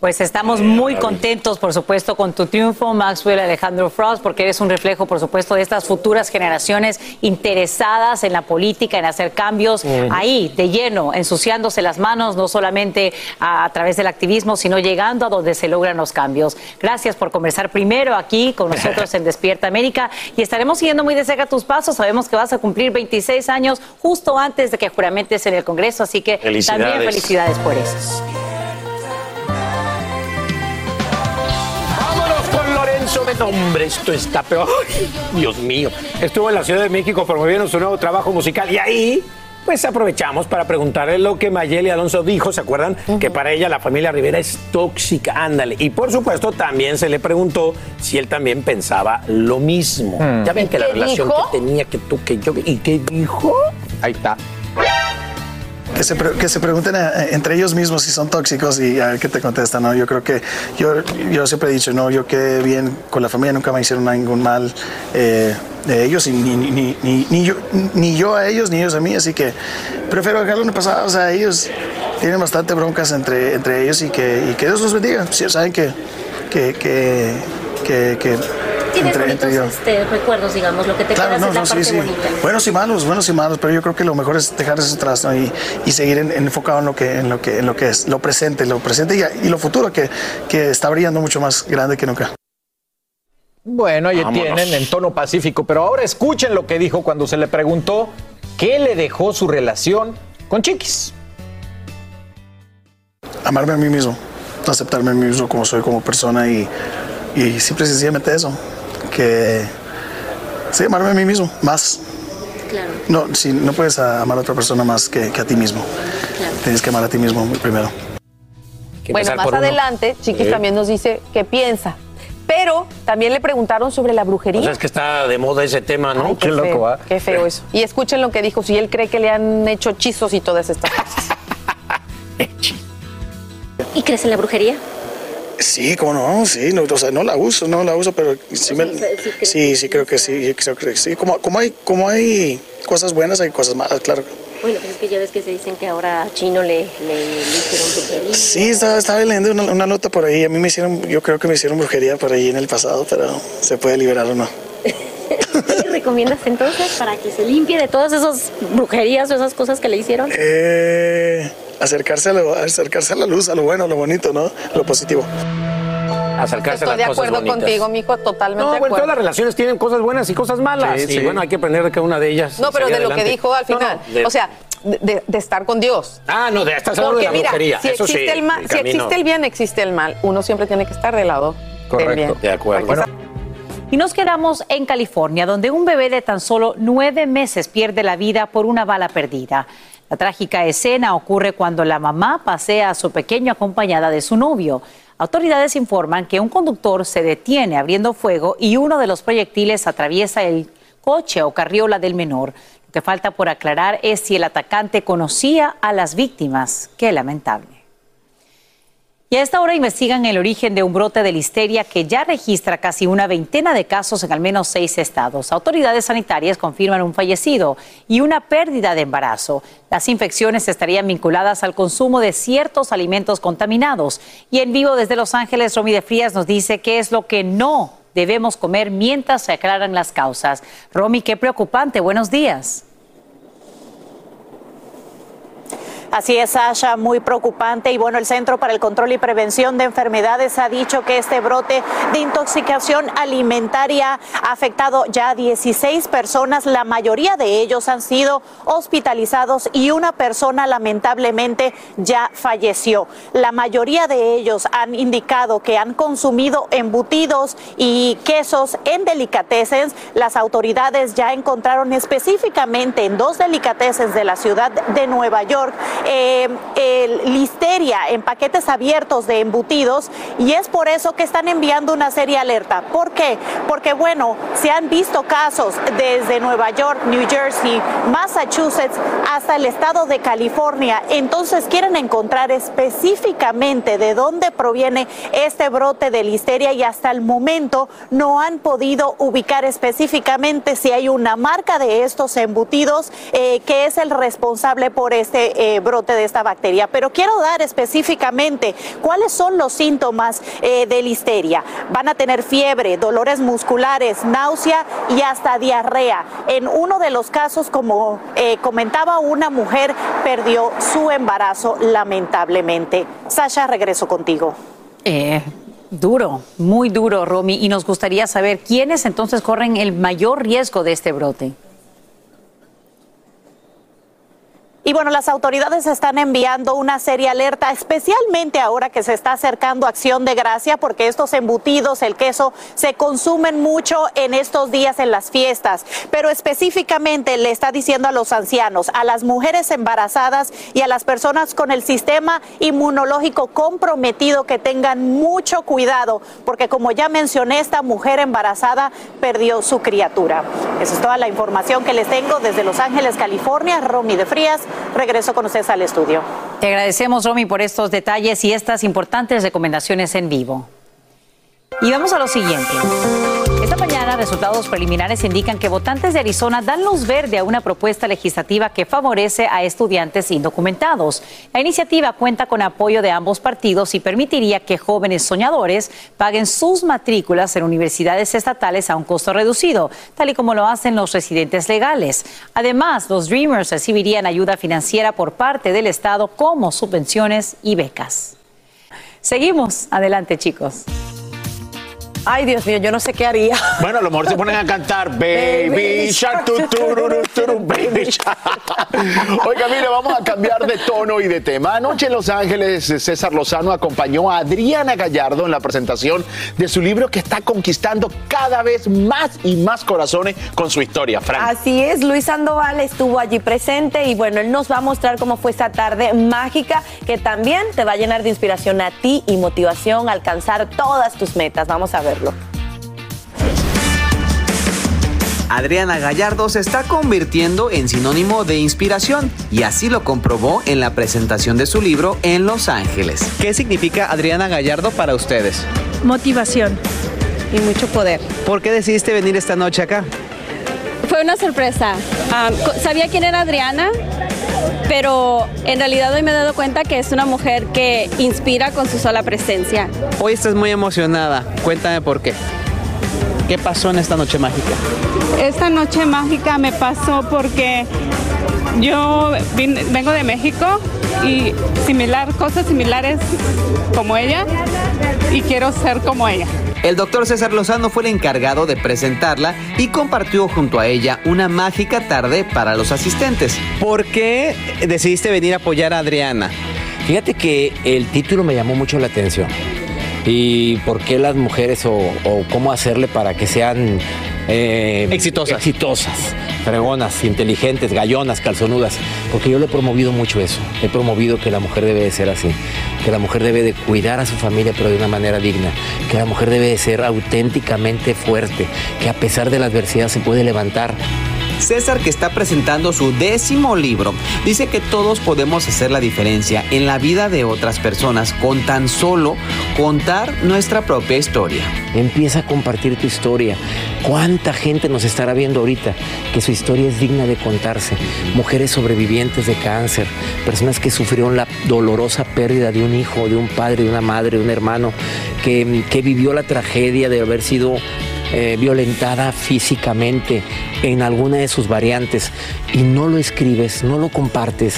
Pues estamos muy contentos, por supuesto, con tu triunfo, Maxwell Alejandro Frost, porque eres un reflejo, por supuesto, de estas futuras generaciones interesadas en la política, en hacer cambios ahí, de lleno, ensuciándose las manos, no solamente a, a través del activismo, sino llegando a donde se logran los cambios. Gracias por conversar primero aquí con nosotros en Despierta América y estaremos siguiendo muy de cerca tus pasos. Sabemos que vas a cumplir 26 años justo antes de que juramentes en el Congreso, así que también felicidades por eso. Con Lorenzo de nombre. Esto está peor. Ay, Dios mío. Estuvo en la Ciudad de México promoviendo su nuevo trabajo musical y ahí. Pues aprovechamos para preguntarle lo que Mayeli Alonso dijo, ¿se acuerdan? Que para ella la familia Rivera es tóxica, ándale. Y por supuesto también se le preguntó si él también pensaba lo mismo. Ya ven que la relación dijo? que tenía, que tú, que yo, ¿y qué dijo? Ahí está. Que se, pre- que se pregunten eh, entre ellos mismos si son tóxicos y a ver qué te contestan, ¿no? Yo creo que, yo, yo siempre he dicho, no, yo quedé bien con la familia, nunca me hicieron ningún mal eh, de ellos y ni, ni, ni, ni- yo, ni yo a ellos ni ellos a mí, así que prefiero dejarlo en el pasado, o sea, ellos tienen bastante broncas entre, entre ellos y que, y que Dios los bendiga, Sí, saben que, que, que Tienes entre, bonitos entre este, recuerdos, digamos, lo que te Claro, quedas no, es la no, sí, parte sí. bonita. Buenos y malos, buenos y malos, pero yo creo que lo mejor es dejar eso atrás ¿no? y, y seguir en- enfocado en lo que, en lo que, en lo que es, lo presente, lo presente y, y lo futuro que, que está brillando mucho más grande que nunca. Bueno, ahí Vámonos. tienen en tono pacífico, pero ahora escuchen lo que dijo cuando se le preguntó qué le dejó su relación con Chiquis. Amarme a mí mismo, aceptarme a mí mismo como soy como persona y, y simple y sencillamente eso, que sí, amarme a mí mismo, más. Claro, No, si no puedes amar a otra persona más que, que a ti mismo. claro. Tienes que amar a ti mismo primero. Bueno, más adelante, Chiquis Sí. también nos dice qué piensa. Pero también le preguntaron sobre la brujería. O sea, es que está de moda ese tema, ¿no? Ay, qué, feo, qué feo eso. Y escuchen lo que dijo, si él cree que le han hecho hechizos y todas estas cosas. ¿Y crees en la brujería? Sí, cómo no, sí, no, o sea, no la uso, no la uso, pero sí, me- sí, sí creo que sí, creo que sí. Como, como, hay, como hay cosas buenas, hay cosas malas, claro. Bueno, pues es que ya ves que se dicen que ahora a Chino le, le, le hicieron brujería. Sí, estaba, estaba leyendo una, una nota por ahí, a mí me hicieron, yo creo que me hicieron brujería por ahí en el pasado, pero se puede liberar o no. ¿Qué recomiendas entonces para que se limpie de todas esas brujerías o esas cosas que le hicieron? Eh, acercarse, a lo- acercarse a la luz, a lo bueno, a lo bonito, ¿no? Lo positivo. Acercarse Estoy a de las cosas acuerdo contigo, mijo, totalmente No, de bueno, acuerdo. todas las relaciones tienen cosas buenas y cosas malas. Sí, y sí. bueno, hay que aprender de cada una de ellas. No, y pero de lo que dijo al No, no, final. de- O sea, de, de estar con Dios. Ah, no, de estás hablando de la mira, brujería. si eso existe, sí, el mal, el si existe el bien, existe el mal. Uno siempre tiene que estar del lado del bien. De acuerdo. Y nos quedamos en California, donde un bebé de tan solo nueve meses pierde la vida por una bala perdida. La trágica escena ocurre cuando la mamá pasea a su pequeño acompañada de su novio. Autoridades informan que un conductor se detiene abriendo fuego y uno de los proyectiles atraviesa el coche o carriola del menor. Lo que falta por aclarar es si el atacante conocía a las víctimas. Qué lamentable. Y a esta hora investigan el origen de un brote de listeria que ya registra casi una veintena de casos en al menos seis estados. Autoridades sanitarias confirman un fallecido y una pérdida de embarazo. Las infecciones estarían vinculadas al consumo de ciertos alimentos contaminados. Y en vivo desde Los Ángeles, Romy de Frías nos dice qué es lo que no debemos comer mientras se aclaran las causas. Romy, qué preocupante. Buenos días. Así es, Sasha, muy preocupante. Y bueno, el Centro para el Control y Prevención de Enfermedades ha dicho que este brote de intoxicación alimentaria ha afectado ya a 16 personas. La mayoría de ellos han sido hospitalizados y una persona lamentablemente ya falleció. La mayoría de ellos han indicado que han consumido embutidos y quesos en delicatessens. Las autoridades ya encontraron específicamente en dos delicatessens de la ciudad de Nueva York eh, listeria en paquetes abiertos de embutidos y es por eso que están enviando una seria alerta. ¿Por qué? Porque bueno, se han visto casos desde Nueva York, New Jersey, Massachusetts hasta el estado de California. Entonces quieren encontrar específicamente de dónde proviene este brote de listeria y hasta el momento no han podido ubicar específicamente si hay una marca de estos embutidos eh, que es el responsable por este eh, brote de esta bacteria. Pero quiero dar específicamente cuáles son los síntomas eh, de listeria. Van a tener fiebre, dolores musculares, náusea y hasta diarrea. En uno de los casos, como eh, comentaba, una mujer perdió su embarazo lamentablemente. Sasha, regreso contigo. Eh, duro, muy duro, Romy. Y nos gustaría saber quiénes entonces corren el mayor riesgo de este brote. Y bueno, las autoridades están enviando una seria alerta, especialmente ahora que se está acercando Acción de Gracia, porque estos embutidos, el queso, se consumen mucho en estos días en las fiestas. Pero específicamente le está diciendo a los ancianos, a las mujeres embarazadas y a las personas con el sistema inmunológico comprometido que tengan mucho cuidado, porque como ya mencioné, esta mujer embarazada perdió su criatura. Esa es toda la información que les tengo desde Los Ángeles, California. Romy de Frías. Regreso con ustedes al estudio. Te agradecemos, Romy, por estos detalles y estas importantes recomendaciones en vivo. Y vamos a lo siguiente. Mañana, resultados preliminares indican que votantes de Arizona dan luz verde a una propuesta legislativa que favorece a estudiantes indocumentados. La iniciativa cuenta con apoyo de ambos partidos y permitiría que jóvenes soñadores paguen sus matrículas en universidades estatales a un costo reducido, tal y como lo hacen los residentes legales. Además, los Dreamers recibirían ayuda financiera por parte del Estado como subvenciones y becas. Seguimos. Adelante, chicos. Ay, Dios mío, yo no sé qué haría. Bueno, a lo mejor se ponen a cantar Baby Shark, tu, tururu, turu, Baby Shark. Oiga, mire, vamos a cambiar de tono y de tema. Anoche en Los Ángeles, César Lozano acompañó a Adriana Gallardo en la presentación de su libro que está conquistando cada vez más y más corazones con su historia. Frank. Así es, Luis Sandoval estuvo allí presente y bueno, él nos va a mostrar cómo fue esta tarde mágica que también te va a llenar de inspiración a ti y motivación a alcanzar todas tus metas. Vamos a Adriana Gallardo se está convirtiendo en sinónimo de inspiración y así lo comprobó en la presentación de su libro en Los Ángeles. ¿Qué significa Adriana Gallardo para ustedes? Motivación y mucho poder. ¿Por qué decidiste venir esta noche acá? Fue una sorpresa. Ah, sabía quién era Adriana, pero en realidad hoy me he dado cuenta que es una mujer que inspira con su sola presencia. Hoy estás muy emocionada. Cuéntame por qué. ¿Qué pasó en esta noche mágica? Esta noche mágica me pasó porque yo vin- vengo de México y similar, cosas similares como ella y quiero ser como ella. El doctor César Lozano fue el encargado de presentarla y compartió junto a ella una mágica tarde para los asistentes. ¿Por qué decidiste venir a apoyar a Adriana? Fíjate que el título me llamó mucho la atención. ¿Y por qué las mujeres o, o cómo hacerle para que sean exitosas? Exitosas, fregonas, inteligentes, gallonas, calzonudas. Porque yo lo he promovido mucho eso. He promovido que la mujer debe de ser así. Que la mujer debe de cuidar a su familia pero de una manera digna. Que la mujer debe de ser auténticamente fuerte. Que a pesar de la adversidad se puede levantar. César, que está presentando su décimo libro, dice que todos podemos hacer la diferencia en la vida de otras personas con tan solo contar nuestra propia historia. Empieza a compartir tu historia. ¿Cuánta gente nos estará viendo ahorita que su historia es digna de contarse? Mujeres sobrevivientes de cáncer, personas que sufrieron la dolorosa pérdida de un hijo, de un padre, de una madre, de un hermano, que, que vivió la tragedia de haber sido eh, violentada físicamente en alguna de sus variantes y no lo escribes, no lo compartes.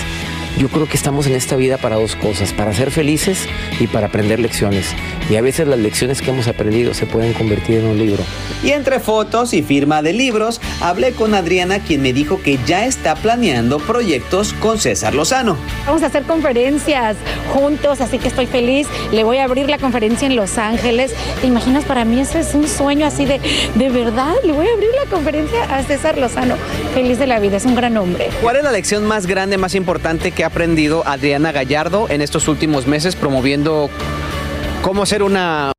Yo creo que estamos en esta vida para dos cosas, para ser felices y para aprender lecciones. Y a veces las lecciones que hemos aprendido se pueden convertir en un libro. Y entre fotos y firma de libros, hablé con Adriana, quien me dijo que ya está planeando proyectos con César Lozano. Vamos a hacer conferencias juntos, así que estoy feliz. Le voy a abrir la conferencia en Los Ángeles. ¿Te imaginas? Para mí eso es un sueño así de, de verdad. Le voy a abrir la conferencia a César Lozano. Feliz de la vida, es un gran hombre. ¿Cuál es la lección más grande, más importante que ha aprendido Adriana Gallardo en estos últimos meses promoviendo cómo ser una...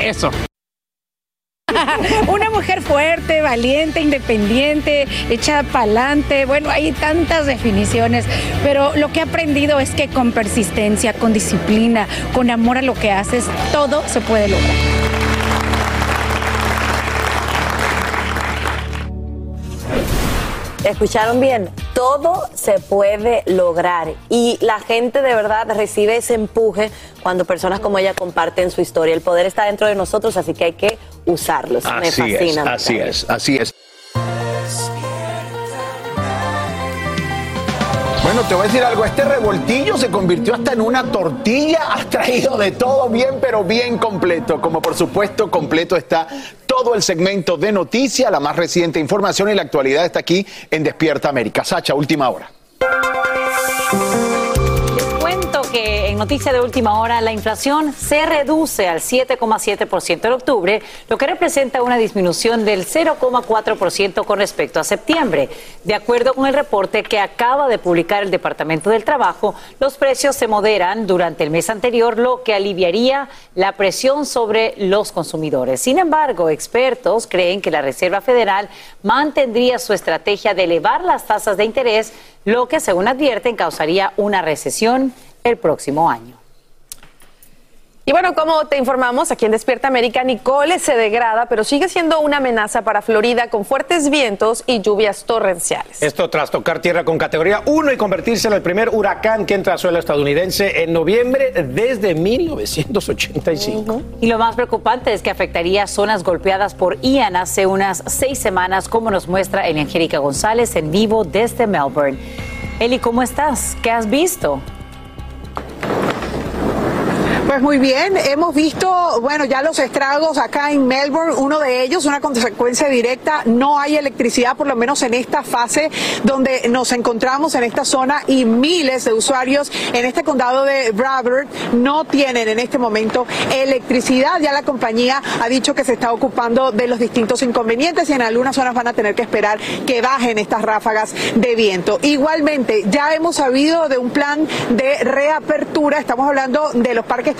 Eso. Una mujer fuerte, valiente, independiente, echada para adelante. Bueno, hay tantas definiciones, pero lo que he aprendido es que con persistencia, con disciplina, con amor a lo que haces, todo se puede lograr. ¿Escucharon bien? Todo se puede lograr y la gente de verdad recibe ese empuje cuando personas como ella comparten su historia. El poder está dentro de nosotros, así que hay que usarlos. Me Así es, fascina. así es, así es. Bueno, te voy a decir algo, este revoltillo se convirtió hasta en una tortilla, has traído de todo bien, pero bien completo, como por supuesto completo está todo el segmento de noticias, la más reciente información y la actualidad está aquí en Despierta América. Sacha, última hora. En noticia de última hora la inflación se reduce al 7,7% en octubre, lo que representa una disminución del 0,4% con respecto a septiembre. De acuerdo con el reporte que acaba de publicar el Departamento del Trabajo, los precios se moderan durante el mes anterior, lo que aliviaría la presión sobre los consumidores. Sin embargo, expertos creen que la Reserva Federal mantendría su estrategia de elevar las tasas de interés, lo que, según advierten, causaría una recesión el próximo año. Y bueno, como te informamos, aquí en Despierta América, Nicole se degrada, pero sigue siendo una amenaza para Florida con fuertes vientos y lluvias torrenciales. Esto tras tocar tierra con categoría 1 y convertirse en el primer huracán que entra a suelo estadounidense en noviembre desde 1985. Y lo más preocupante es que afectaría zonas golpeadas por Ian hace unas seis semanas, como nos muestra Angélica González en vivo desde Melbourne. Eli, ¿cómo estás? ¿Qué has visto? Pues muy bien, hemos visto, bueno, ya los estragos acá en Melbourne, uno de ellos, una consecuencia directa, no hay electricidad, por lo menos en esta fase donde nos encontramos en esta zona y miles de usuarios en este condado de Broward no tienen en este momento electricidad. Ya la compañía ha dicho que se está ocupando de los distintos inconvenientes y en algunas zonas van a tener que esperar que bajen estas ráfagas de viento. Igualmente, ya hemos sabido de un plan de reapertura, estamos hablando de los parques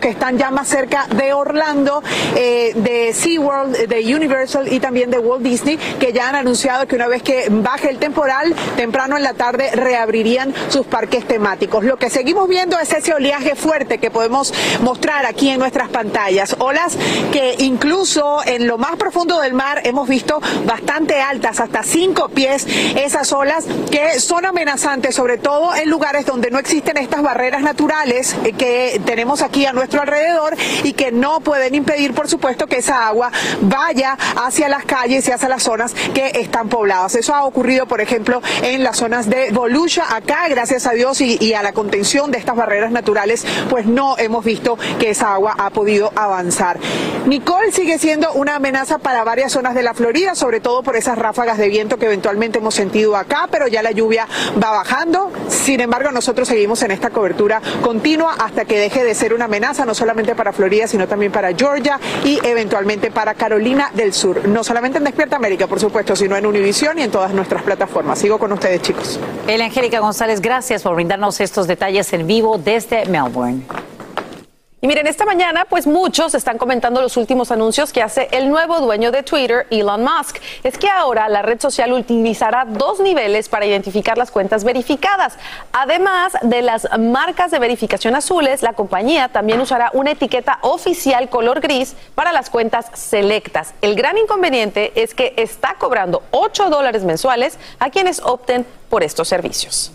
que están ya más cerca de Orlando, eh, de SeaWorld, de Universal y también de Walt Disney, que ya han anunciado que una vez que baje el temporal, temprano en la tarde reabrirían sus parques temáticos. Lo que seguimos viendo es ese oleaje fuerte que podemos mostrar aquí en nuestras pantallas. Olas que incluso en lo más profundo del mar hemos visto bastante altas, hasta cinco pies, esas olas que son amenazantes, sobre todo en lugares donde no existen estas barreras naturales eh, que tenemos aquí a nuestro alrededor y que no pueden impedir, por supuesto, que esa agua vaya hacia las calles y hacia las zonas que están pobladas. Eso ha ocurrido, por ejemplo, en las zonas de Volusia. Acá, gracias a Dios y, y a la contención de estas barreras naturales, pues no hemos visto que esa agua ha podido avanzar. Nicole sigue siendo una amenaza para varias zonas de la Florida, sobre todo por esas ráfagas de viento que eventualmente hemos sentido acá, pero ya la lluvia va bajando. Sin embargo, nosotros seguimos en esta cobertura continua hasta que deje de ser una amenaza, no solamente para Florida, sino también para Georgia y eventualmente para Carolina del Sur. No solamente en Despierta América, por supuesto, sino en Univisión y en todas nuestras plataformas. Sigo con ustedes, chicos. El Angélica González, gracias por brindarnos estos detalles en vivo desde Melbourne. Y miren, esta mañana, pues muchos están comentando los últimos anuncios que hace el nuevo dueño de Twitter, Elon Musk. Es que ahora la red social utilizará dos niveles para identificar las cuentas verificadas. Además de las marcas de verificación azules, la compañía también usará una etiqueta oficial color gris para las cuentas selectas. El gran inconveniente es que está cobrando 8 dólares mensuales a quienes opten por estos servicios.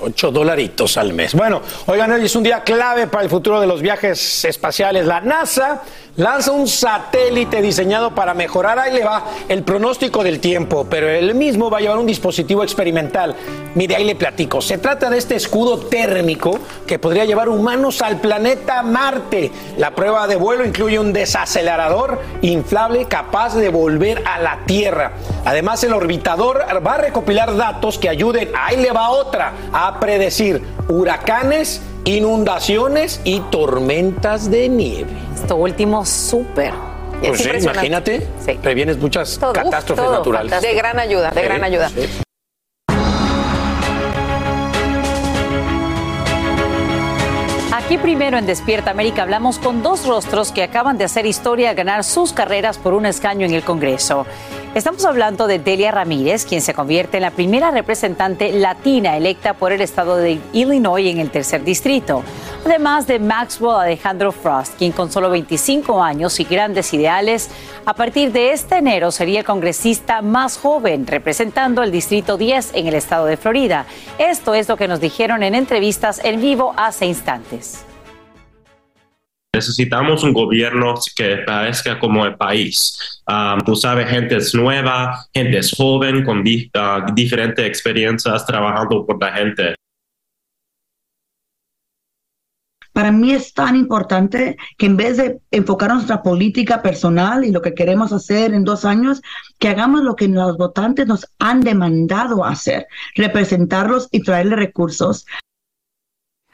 Ocho dolaritos al mes. Bueno, oigan, hoy es un día clave para el futuro de los viajes espaciales. La NASA lanza un satélite diseñado para mejorar, ahí le va, el pronóstico del tiempo, pero el mismo va a llevar un dispositivo experimental. Mire, ahí le platico. Se trata de este escudo térmico que podría llevar humanos al planeta Marte. La prueba de vuelo incluye un desacelerador inflable capaz de volver a la Tierra. Además, el orbitador va a recopilar datos que ayuden, ahí le va otra, a predecir huracanes, inundaciones y tormentas de nieve. Esto último, súper. Pues sí, imagínate, previenes muchas Todo, catástrofes todo naturales. De gran ayuda, de Sí, gran ayuda. sí. Aquí primero en Despierta América hablamos con dos rostros que acaban de hacer historia al ganar sus carreras por un escaño en el Congreso. Estamos hablando de Delia Ramírez, quien se convierte en la primera representante latina electa por el estado de Illinois en el tercer distrito. Además de Maxwell Alejandro Frost, quien con solo 25 años y grandes ideales, a partir de este enero sería el congresista más joven representando el distrito 10 en el estado de Florida. Esto es lo que nos dijeron en entrevistas en vivo hace instantes. Necesitamos un gobierno que parezca como el país. Um, tú sabes, gente es nueva, gente es joven, con uh, diferentes experiencias trabajando por la gente. Para mí es tan importante que en vez de enfocar nuestra política personal y lo que queremos hacer en dos años, que hagamos lo que los votantes nos han demandado hacer, representarlos y traerle recursos.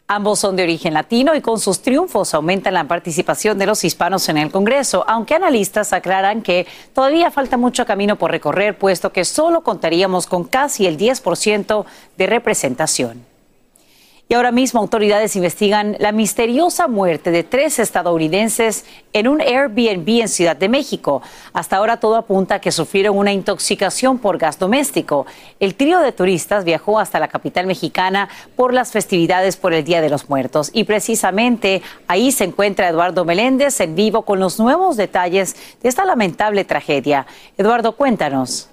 Ambos son de origen latino y con sus triunfos aumentan la participación de los hispanos en el Congreso, aunque analistas aclaran que todavía falta mucho camino por recorrer, puesto que solo contaríamos con casi el 10% de representación. Y ahora mismo autoridades investigan la misteriosa muerte de tres estadounidenses en un Airbnb en Ciudad de México. Hasta ahora todo apunta a que sufrieron una intoxicación por gas doméstico. El trío de turistas viajó hasta la capital mexicana por las festividades por el Día de los Muertos. Y precisamente ahí se encuentra Eduardo Meléndez en vivo con los nuevos detalles de esta lamentable tragedia. Eduardo, cuéntanos.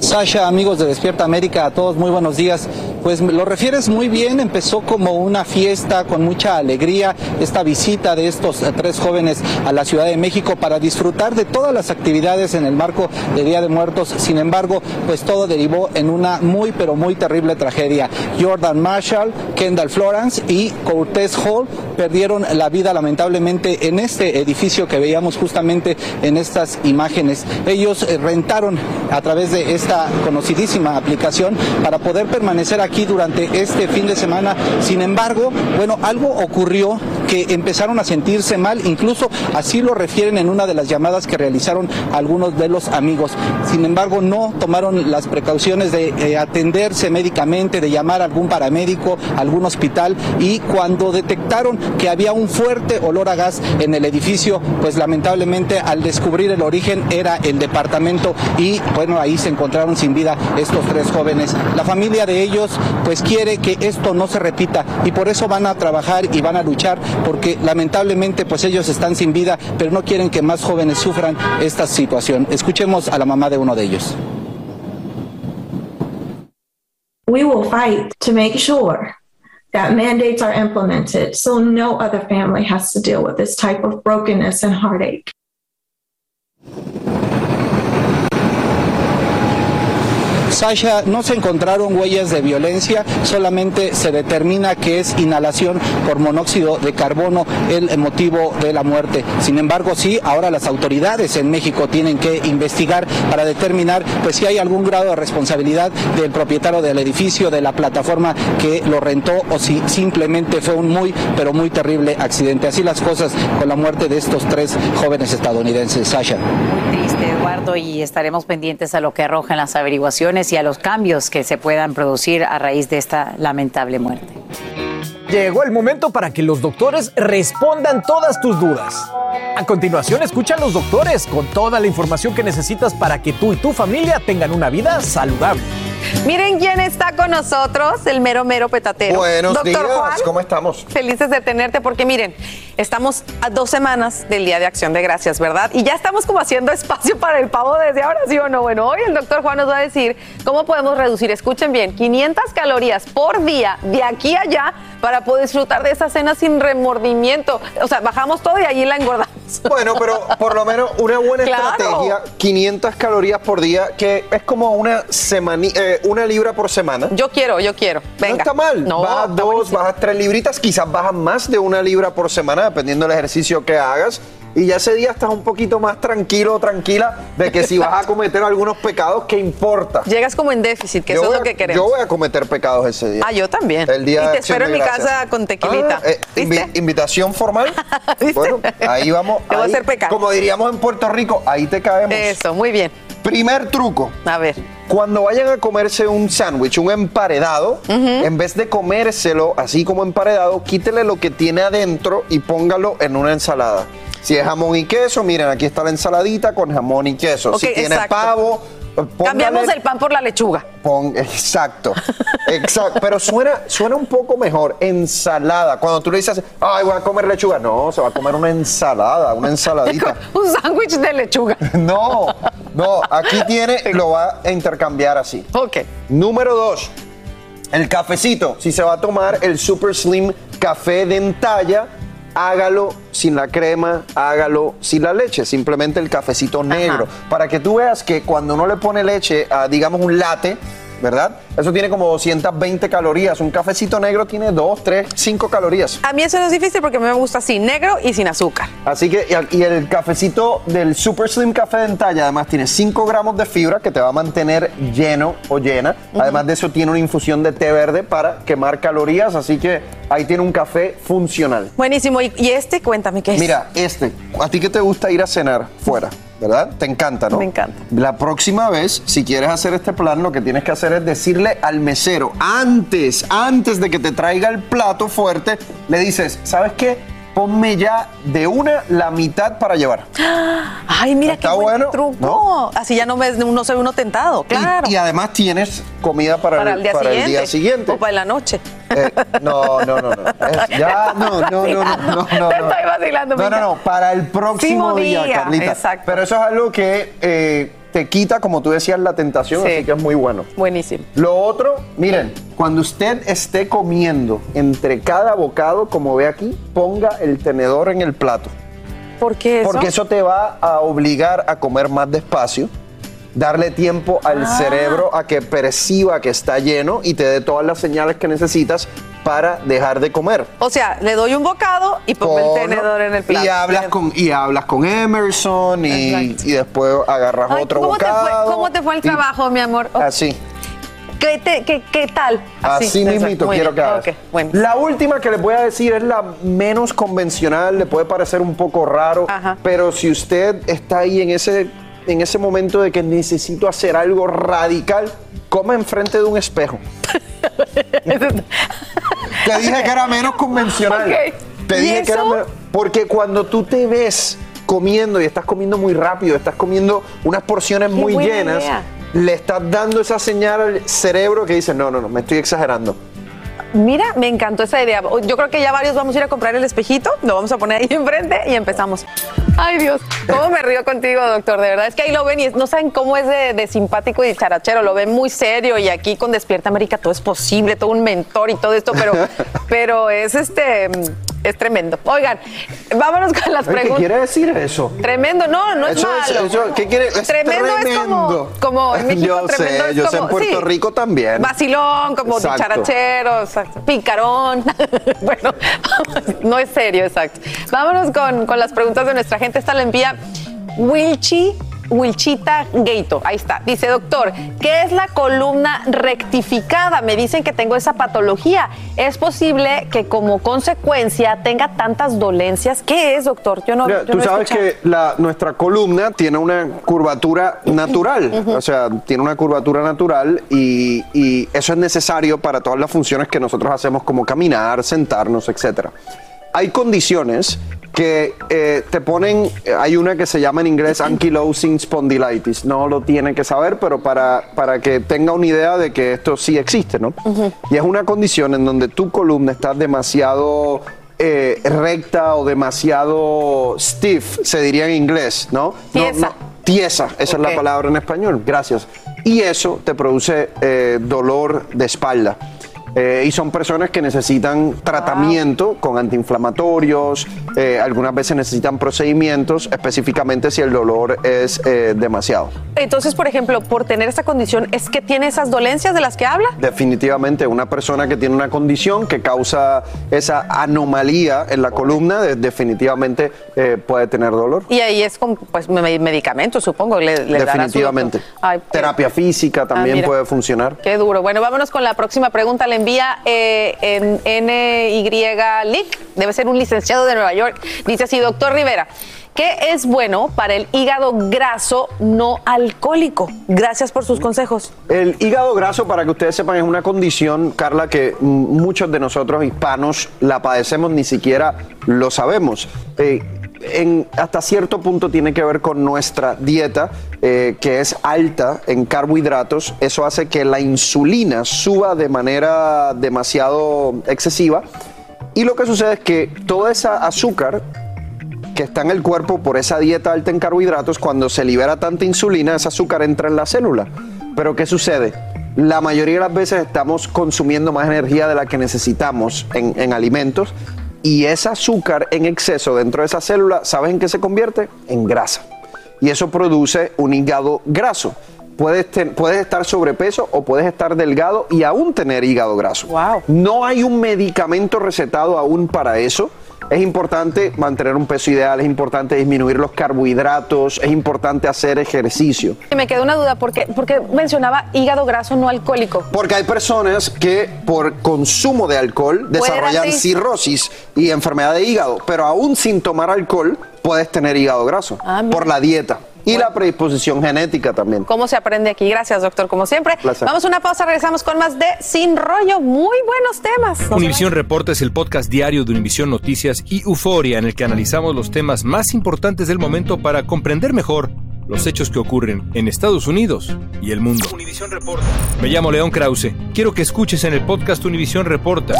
Sasha, amigos de Despierta América, a todos muy buenos días. Pues lo refieres muy bien, empezó como una fiesta con mucha alegría esta visita de estos eh, tres jóvenes a la Ciudad de México para disfrutar de todas las actividades en el marco de Día de Muertos. Sin embargo, pues todo derivó en una muy pero muy terrible tragedia. Jordan Marshall, Kendall Florence y Cortez Hall perdieron la vida lamentablemente en este edificio que veíamos justamente en estas imágenes. Ellos eh, rentaron a través de esta conocidísima aplicación para poder permanecer aquí durante este fin de semana. Sin embargo, bueno, algo ocurrió que empezaron a sentirse mal, incluso así lo refieren en una de las llamadas que realizaron algunos de los amigos. Sin embargo, no tomaron las precauciones de eh, atenderse médicamente, de llamar a algún paramédico, algún hospital y cuando detectaron que había un fuerte olor a gas en el edificio, pues lamentablemente al descubrir el origen era el departamento y bueno, ahí se encontraron sin vida estos tres jóvenes. La familia de ellos pues quiere que esto no se repita y por eso van a trabajar y van a luchar porque lamentablemente pues ellos están sin vida, pero no quieren que más jóvenes sufran esta situación. Escuchemos a la mamá de uno de ellos. we will fight to make sure that mandates are implemented so no other family has to deal with this type of brokenness and heartache. Sasha, no se encontraron huellas de violencia, solamente se determina que es inhalación por monóxido de carbono el motivo de la muerte. Sin embargo, sí, ahora las autoridades en México tienen que investigar para determinar pues si hay algún grado de responsabilidad del propietario del edificio, de la plataforma que lo rentó o si simplemente fue un muy pero muy terrible accidente. Así las cosas con la muerte de estos tres jóvenes estadounidenses. Sasha. Triste, Eduardo, y estaremos pendientes a lo que arrojan las averiguaciones y a los cambios que se puedan producir a raíz de esta lamentable muerte. Llegó el momento para que los doctores respondan todas tus dudas. A continuación, escucha a los doctores con toda la información que necesitas para que tú y tu familia tengan una vida saludable. Miren quién está con nosotros, el mero mero petatero. Buenos Doctor días, Juan, ¿cómo estamos? Felices de tenerte porque miren, estamos a dos semanas del Día de Acción de Gracias, ¿verdad? Y ya estamos como haciendo espacio para el pavo desde ahora, ¿sí o no? Bueno, hoy el doctor Juan nos va a decir cómo podemos reducir, escuchen bien, 500 calorías por día de aquí a allá para poder disfrutar de esa cena sin remordimiento. O sea, bajamos todo y allí la engordamos. Bueno, pero por lo menos una buena Claro. estrategia, 500 calorías por día, que es como una semana, una libra por semana. Yo quiero, yo quiero. Venga. No está mal. No, bajas está dos, bajas tres libritas, quizás bajas más de una libra por semana, dependiendo del ejercicio que hagas. Y ya ese día estás un poquito más tranquilo o tranquila de que si vas a cometer algunos pecados, ¿qué importa? Llegas como en déficit, que Yo eso es lo a- que queremos. Yo voy a cometer pecados ese día. Ah, yo también. El día y te espero en mi Gracias. casa con tequilita. Ah, eh, invi- invitación formal. Bueno, ahí vamos. Te voy a hacer pecar. Como diríamos en Puerto Rico, ahí te caemos. Eso, muy bien. Primer truco. A ver. Cuando vayan a comerse un sándwich, un emparedado, en vez de comérselo así como emparedado, quítele lo que tiene adentro y póngalo en una ensalada. Si es jamón y queso, miren, aquí está la ensaladita con jamón y queso. Si tiene exacto. pavo, póngale- Cambiamos el pan por la lechuga. Pon- exacto, exacto. Pero suena, suena un poco mejor. Ensalada. Cuando tú le dices, ay, voy a comer lechuga. No, se va a comer una ensalada, una ensaladita. Un sándwich de lechuga. No, no, aquí tiene, lo va a intercambiar así. Ok. Número dos, el cafecito. Si se va a tomar el Super Slim café de entalla, hágalo sin la crema, hágalo sin la leche, simplemente el cafecito negro. Para que tú veas que cuando uno le pone leche a, digamos, un latte, ¿verdad? Eso tiene como 220 calorías. Un cafecito negro tiene 2, 3, 5 calorías. A mí eso no es difícil porque me gusta así, negro y sin azúcar. Así que, y- el cafecito del Super Slim Café de Entalla, además tiene 5 gramos de fibra que te va a mantener lleno o llena. Además de eso, tiene una infusión de té verde para quemar calorías. Así que ahí tiene un café funcional. Buenísimo. ¿Y, y este, cuéntame qué es? Mira, este, a ti que te gusta ir a cenar fuera, ¿verdad? Te encanta, ¿no? Me encanta. La próxima vez, si quieres hacer este plan, lo que tienes que hacer es decirle al mesero, antes, antes de que te traiga el plato fuerte, le dices, ¿sabes qué? Ponme ya de una la mitad para llevar. Ay, mira Está qué buen bueno, truco. ¿no? Así ya no, me, no se ve uno tentado, claro. Y, además tienes comida para, para el día para siguiente. el día siguiente. O para la noche. Eh, no, no, no, no. Es- ya, no, no, no, no, no, no, Te estoy vacilando, No, no, no, para el próximo Próximo día, día, Carlita. exacto. Pero eso es algo que eh, te quita, como tú decías, la tentación, Sí. así que es muy bueno. Buenísimo. Lo otro, miren, cuando usted esté comiendo entre cada bocado, como ve aquí, ponga el tenedor en el plato. ¿Por qué eso? Porque eso te va a obligar a comer más despacio, darle tiempo al Ah. cerebro a que perciba que está lleno y te dé todas las señales que necesitas para dejar de comer. O sea, le doy un bocado y pongo el tenedor en el plato. Y hablas con, y hablas con Emerson y, después agarras Ay, otro ¿cómo, te bocado. fue, ¿Cómo te fue el y- trabajo, mi amor? Oh, Así. ¿Qué, te- qué- qué tal? Así, exacto, mismito quiero que hagas. Bueno. La última que les voy a decir es la menos convencional, le puede parecer un poco raro, pero si usted está ahí en ese, en ese momento de que necesito hacer algo radical, coma enfrente de un espejo. Te dije que era menos convencional. Te ¿Y dije que era menos- Porque cuando tú te ves comiendo y estás comiendo muy rápido, estás comiendo unas porciones muy llenas, idea. le estás dando esa señal al cerebro que dice, no, no, no, me estoy exagerando. Mira, me encantó esa idea. Yo creo que ya varios vamos a ir a comprar el espejito, lo vamos a poner ahí enfrente y empezamos. Ay, Dios, cómo me río contigo, doctor. De verdad, es que ahí lo ven y no saben cómo es de, de simpático y charachero. Lo ven muy serio y aquí con Despierta América todo es posible, todo un mentor y todo esto, pero, pero es este. Es tremendo. Oigan, vámonos con las Ay, ¿Qué preguntas. quiere decir eso? Tremendo, no, no es Eso es- malo. eso- ¿qué quiere? Es tremendo, es como, tremendo. como en México, Yo sé, tremendo es yo sé, como, en Puerto sí, Rico también. Vacilón, como Exacto. dicharachero, picarón. bueno, no es serio, exacto. Vámonos con, con las preguntas de nuestra gente. Esta la envía Wilchi. Wilchita Gato, ahí está. Dice, doctor, ¿qué es la columna rectificada? Me dicen que tengo esa patología. ¿Es posible que como consecuencia tenga tantas dolencias? ¿Qué es, doctor? Yo no, Mira, yo tú no sabes escuchado. que la, nuestra columna tiene una curvatura natural, o sea, tiene una curvatura natural y, y eso es necesario para todas las funciones que nosotros hacemos como caminar, sentarnos, etc. Hay condiciones que eh, te ponen, hay una que se llama en inglés ankylosing spondylitis, no lo tiene que saber, pero para, para que tenga una idea de que esto sí existe, ¿no? Y es una condición en donde tu columna está demasiado eh, recta o demasiado stiff, se diría en inglés, ¿no? No, Tiesa. no, tiesa, esa es la palabra en español, gracias. Y eso te produce eh, dolor de espalda. Eh, y son personas que necesitan tratamiento con antiinflamatorios, eh, algunas veces necesitan procedimientos, específicamente si el dolor es eh, demasiado. Entonces, por ejemplo, por tener esa condición, ¿es que tiene esas dolencias de las que habla? Definitivamente, una persona que tiene una condición que causa esa anomalía en la columna, de- definitivamente puede tener dolor. Y ahí es con pues, me- medicamentos, supongo. Le, le dará su Definitivamente. Ay, Terapia física también mira. puede funcionar. Qué duro. Bueno, vámonos con la próxima pregunta. Le envía eh, en NY Lick, debe ser un licenciado de Nueva York. Dice así, doctor Rivera, ¿qué es bueno para el hígado graso no alcohólico? Gracias por sus consejos. El hígado graso, para que ustedes sepan, es una condición, Carla, que muchos de nosotros hispanos la padecemos, ni siquiera lo sabemos. Eh, hasta cierto punto tiene que ver con nuestra dieta, eh, que es alta en carbohidratos. Eso hace que la insulina suba de manera demasiado excesiva. Y lo que sucede es que toda esa azúcar que está en el cuerpo por esa dieta alta en carbohidratos, cuando se libera tanta insulina, ese azúcar entra en la célula. Pero ¿qué sucede? La mayoría de las veces estamos consumiendo más energía de la que necesitamos en alimentos y ese azúcar en exceso dentro de esa célula, ¿sabes en qué se convierte? En grasa. Y eso produce un hígado graso. Puedes, ten- puedes estar sobrepeso o puedes estar delgado y aún tener hígado graso. No hay un medicamento recetado aún para eso. Es importante mantener un peso ideal, es importante disminuir los carbohidratos, es importante hacer ejercicio. Y me quedó una duda, porque, porque mencionaba hígado graso no alcohólico. Porque hay personas que por consumo de alcohol desarrollan cirrosis y enfermedad de hígado, pero aún sin tomar alcohol puedes tener hígado graso Ah, por la dieta y la predisposición genética también. ¿Cómo se aprende aquí? Gracias, doctor, como siempre. Placer. Vamos a una pausa, regresamos con más de Sin Rollo. Muy buenos temas. Univisión Reporta es el podcast diario de Univisión Noticias y Euforia en el que analizamos los temas más importantes del momento para comprender mejor los hechos que ocurren en Estados Unidos y el mundo. Me llamo León Krause. Quiero que escuches en el podcast Univisión Reporta.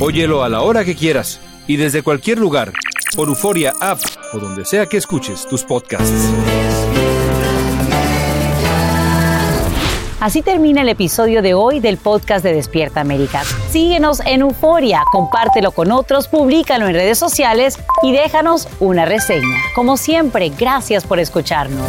Óyelo a la hora que quieras y desde cualquier lugar por Euforia App o donde sea que escuches tus podcasts. Así termina el episodio de hoy del podcast de Despierta América. Síguenos en Euforia, compártelo con otros, públicalo en redes sociales y déjanos una reseña. Como siempre, gracias por escucharnos.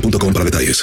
para detalles.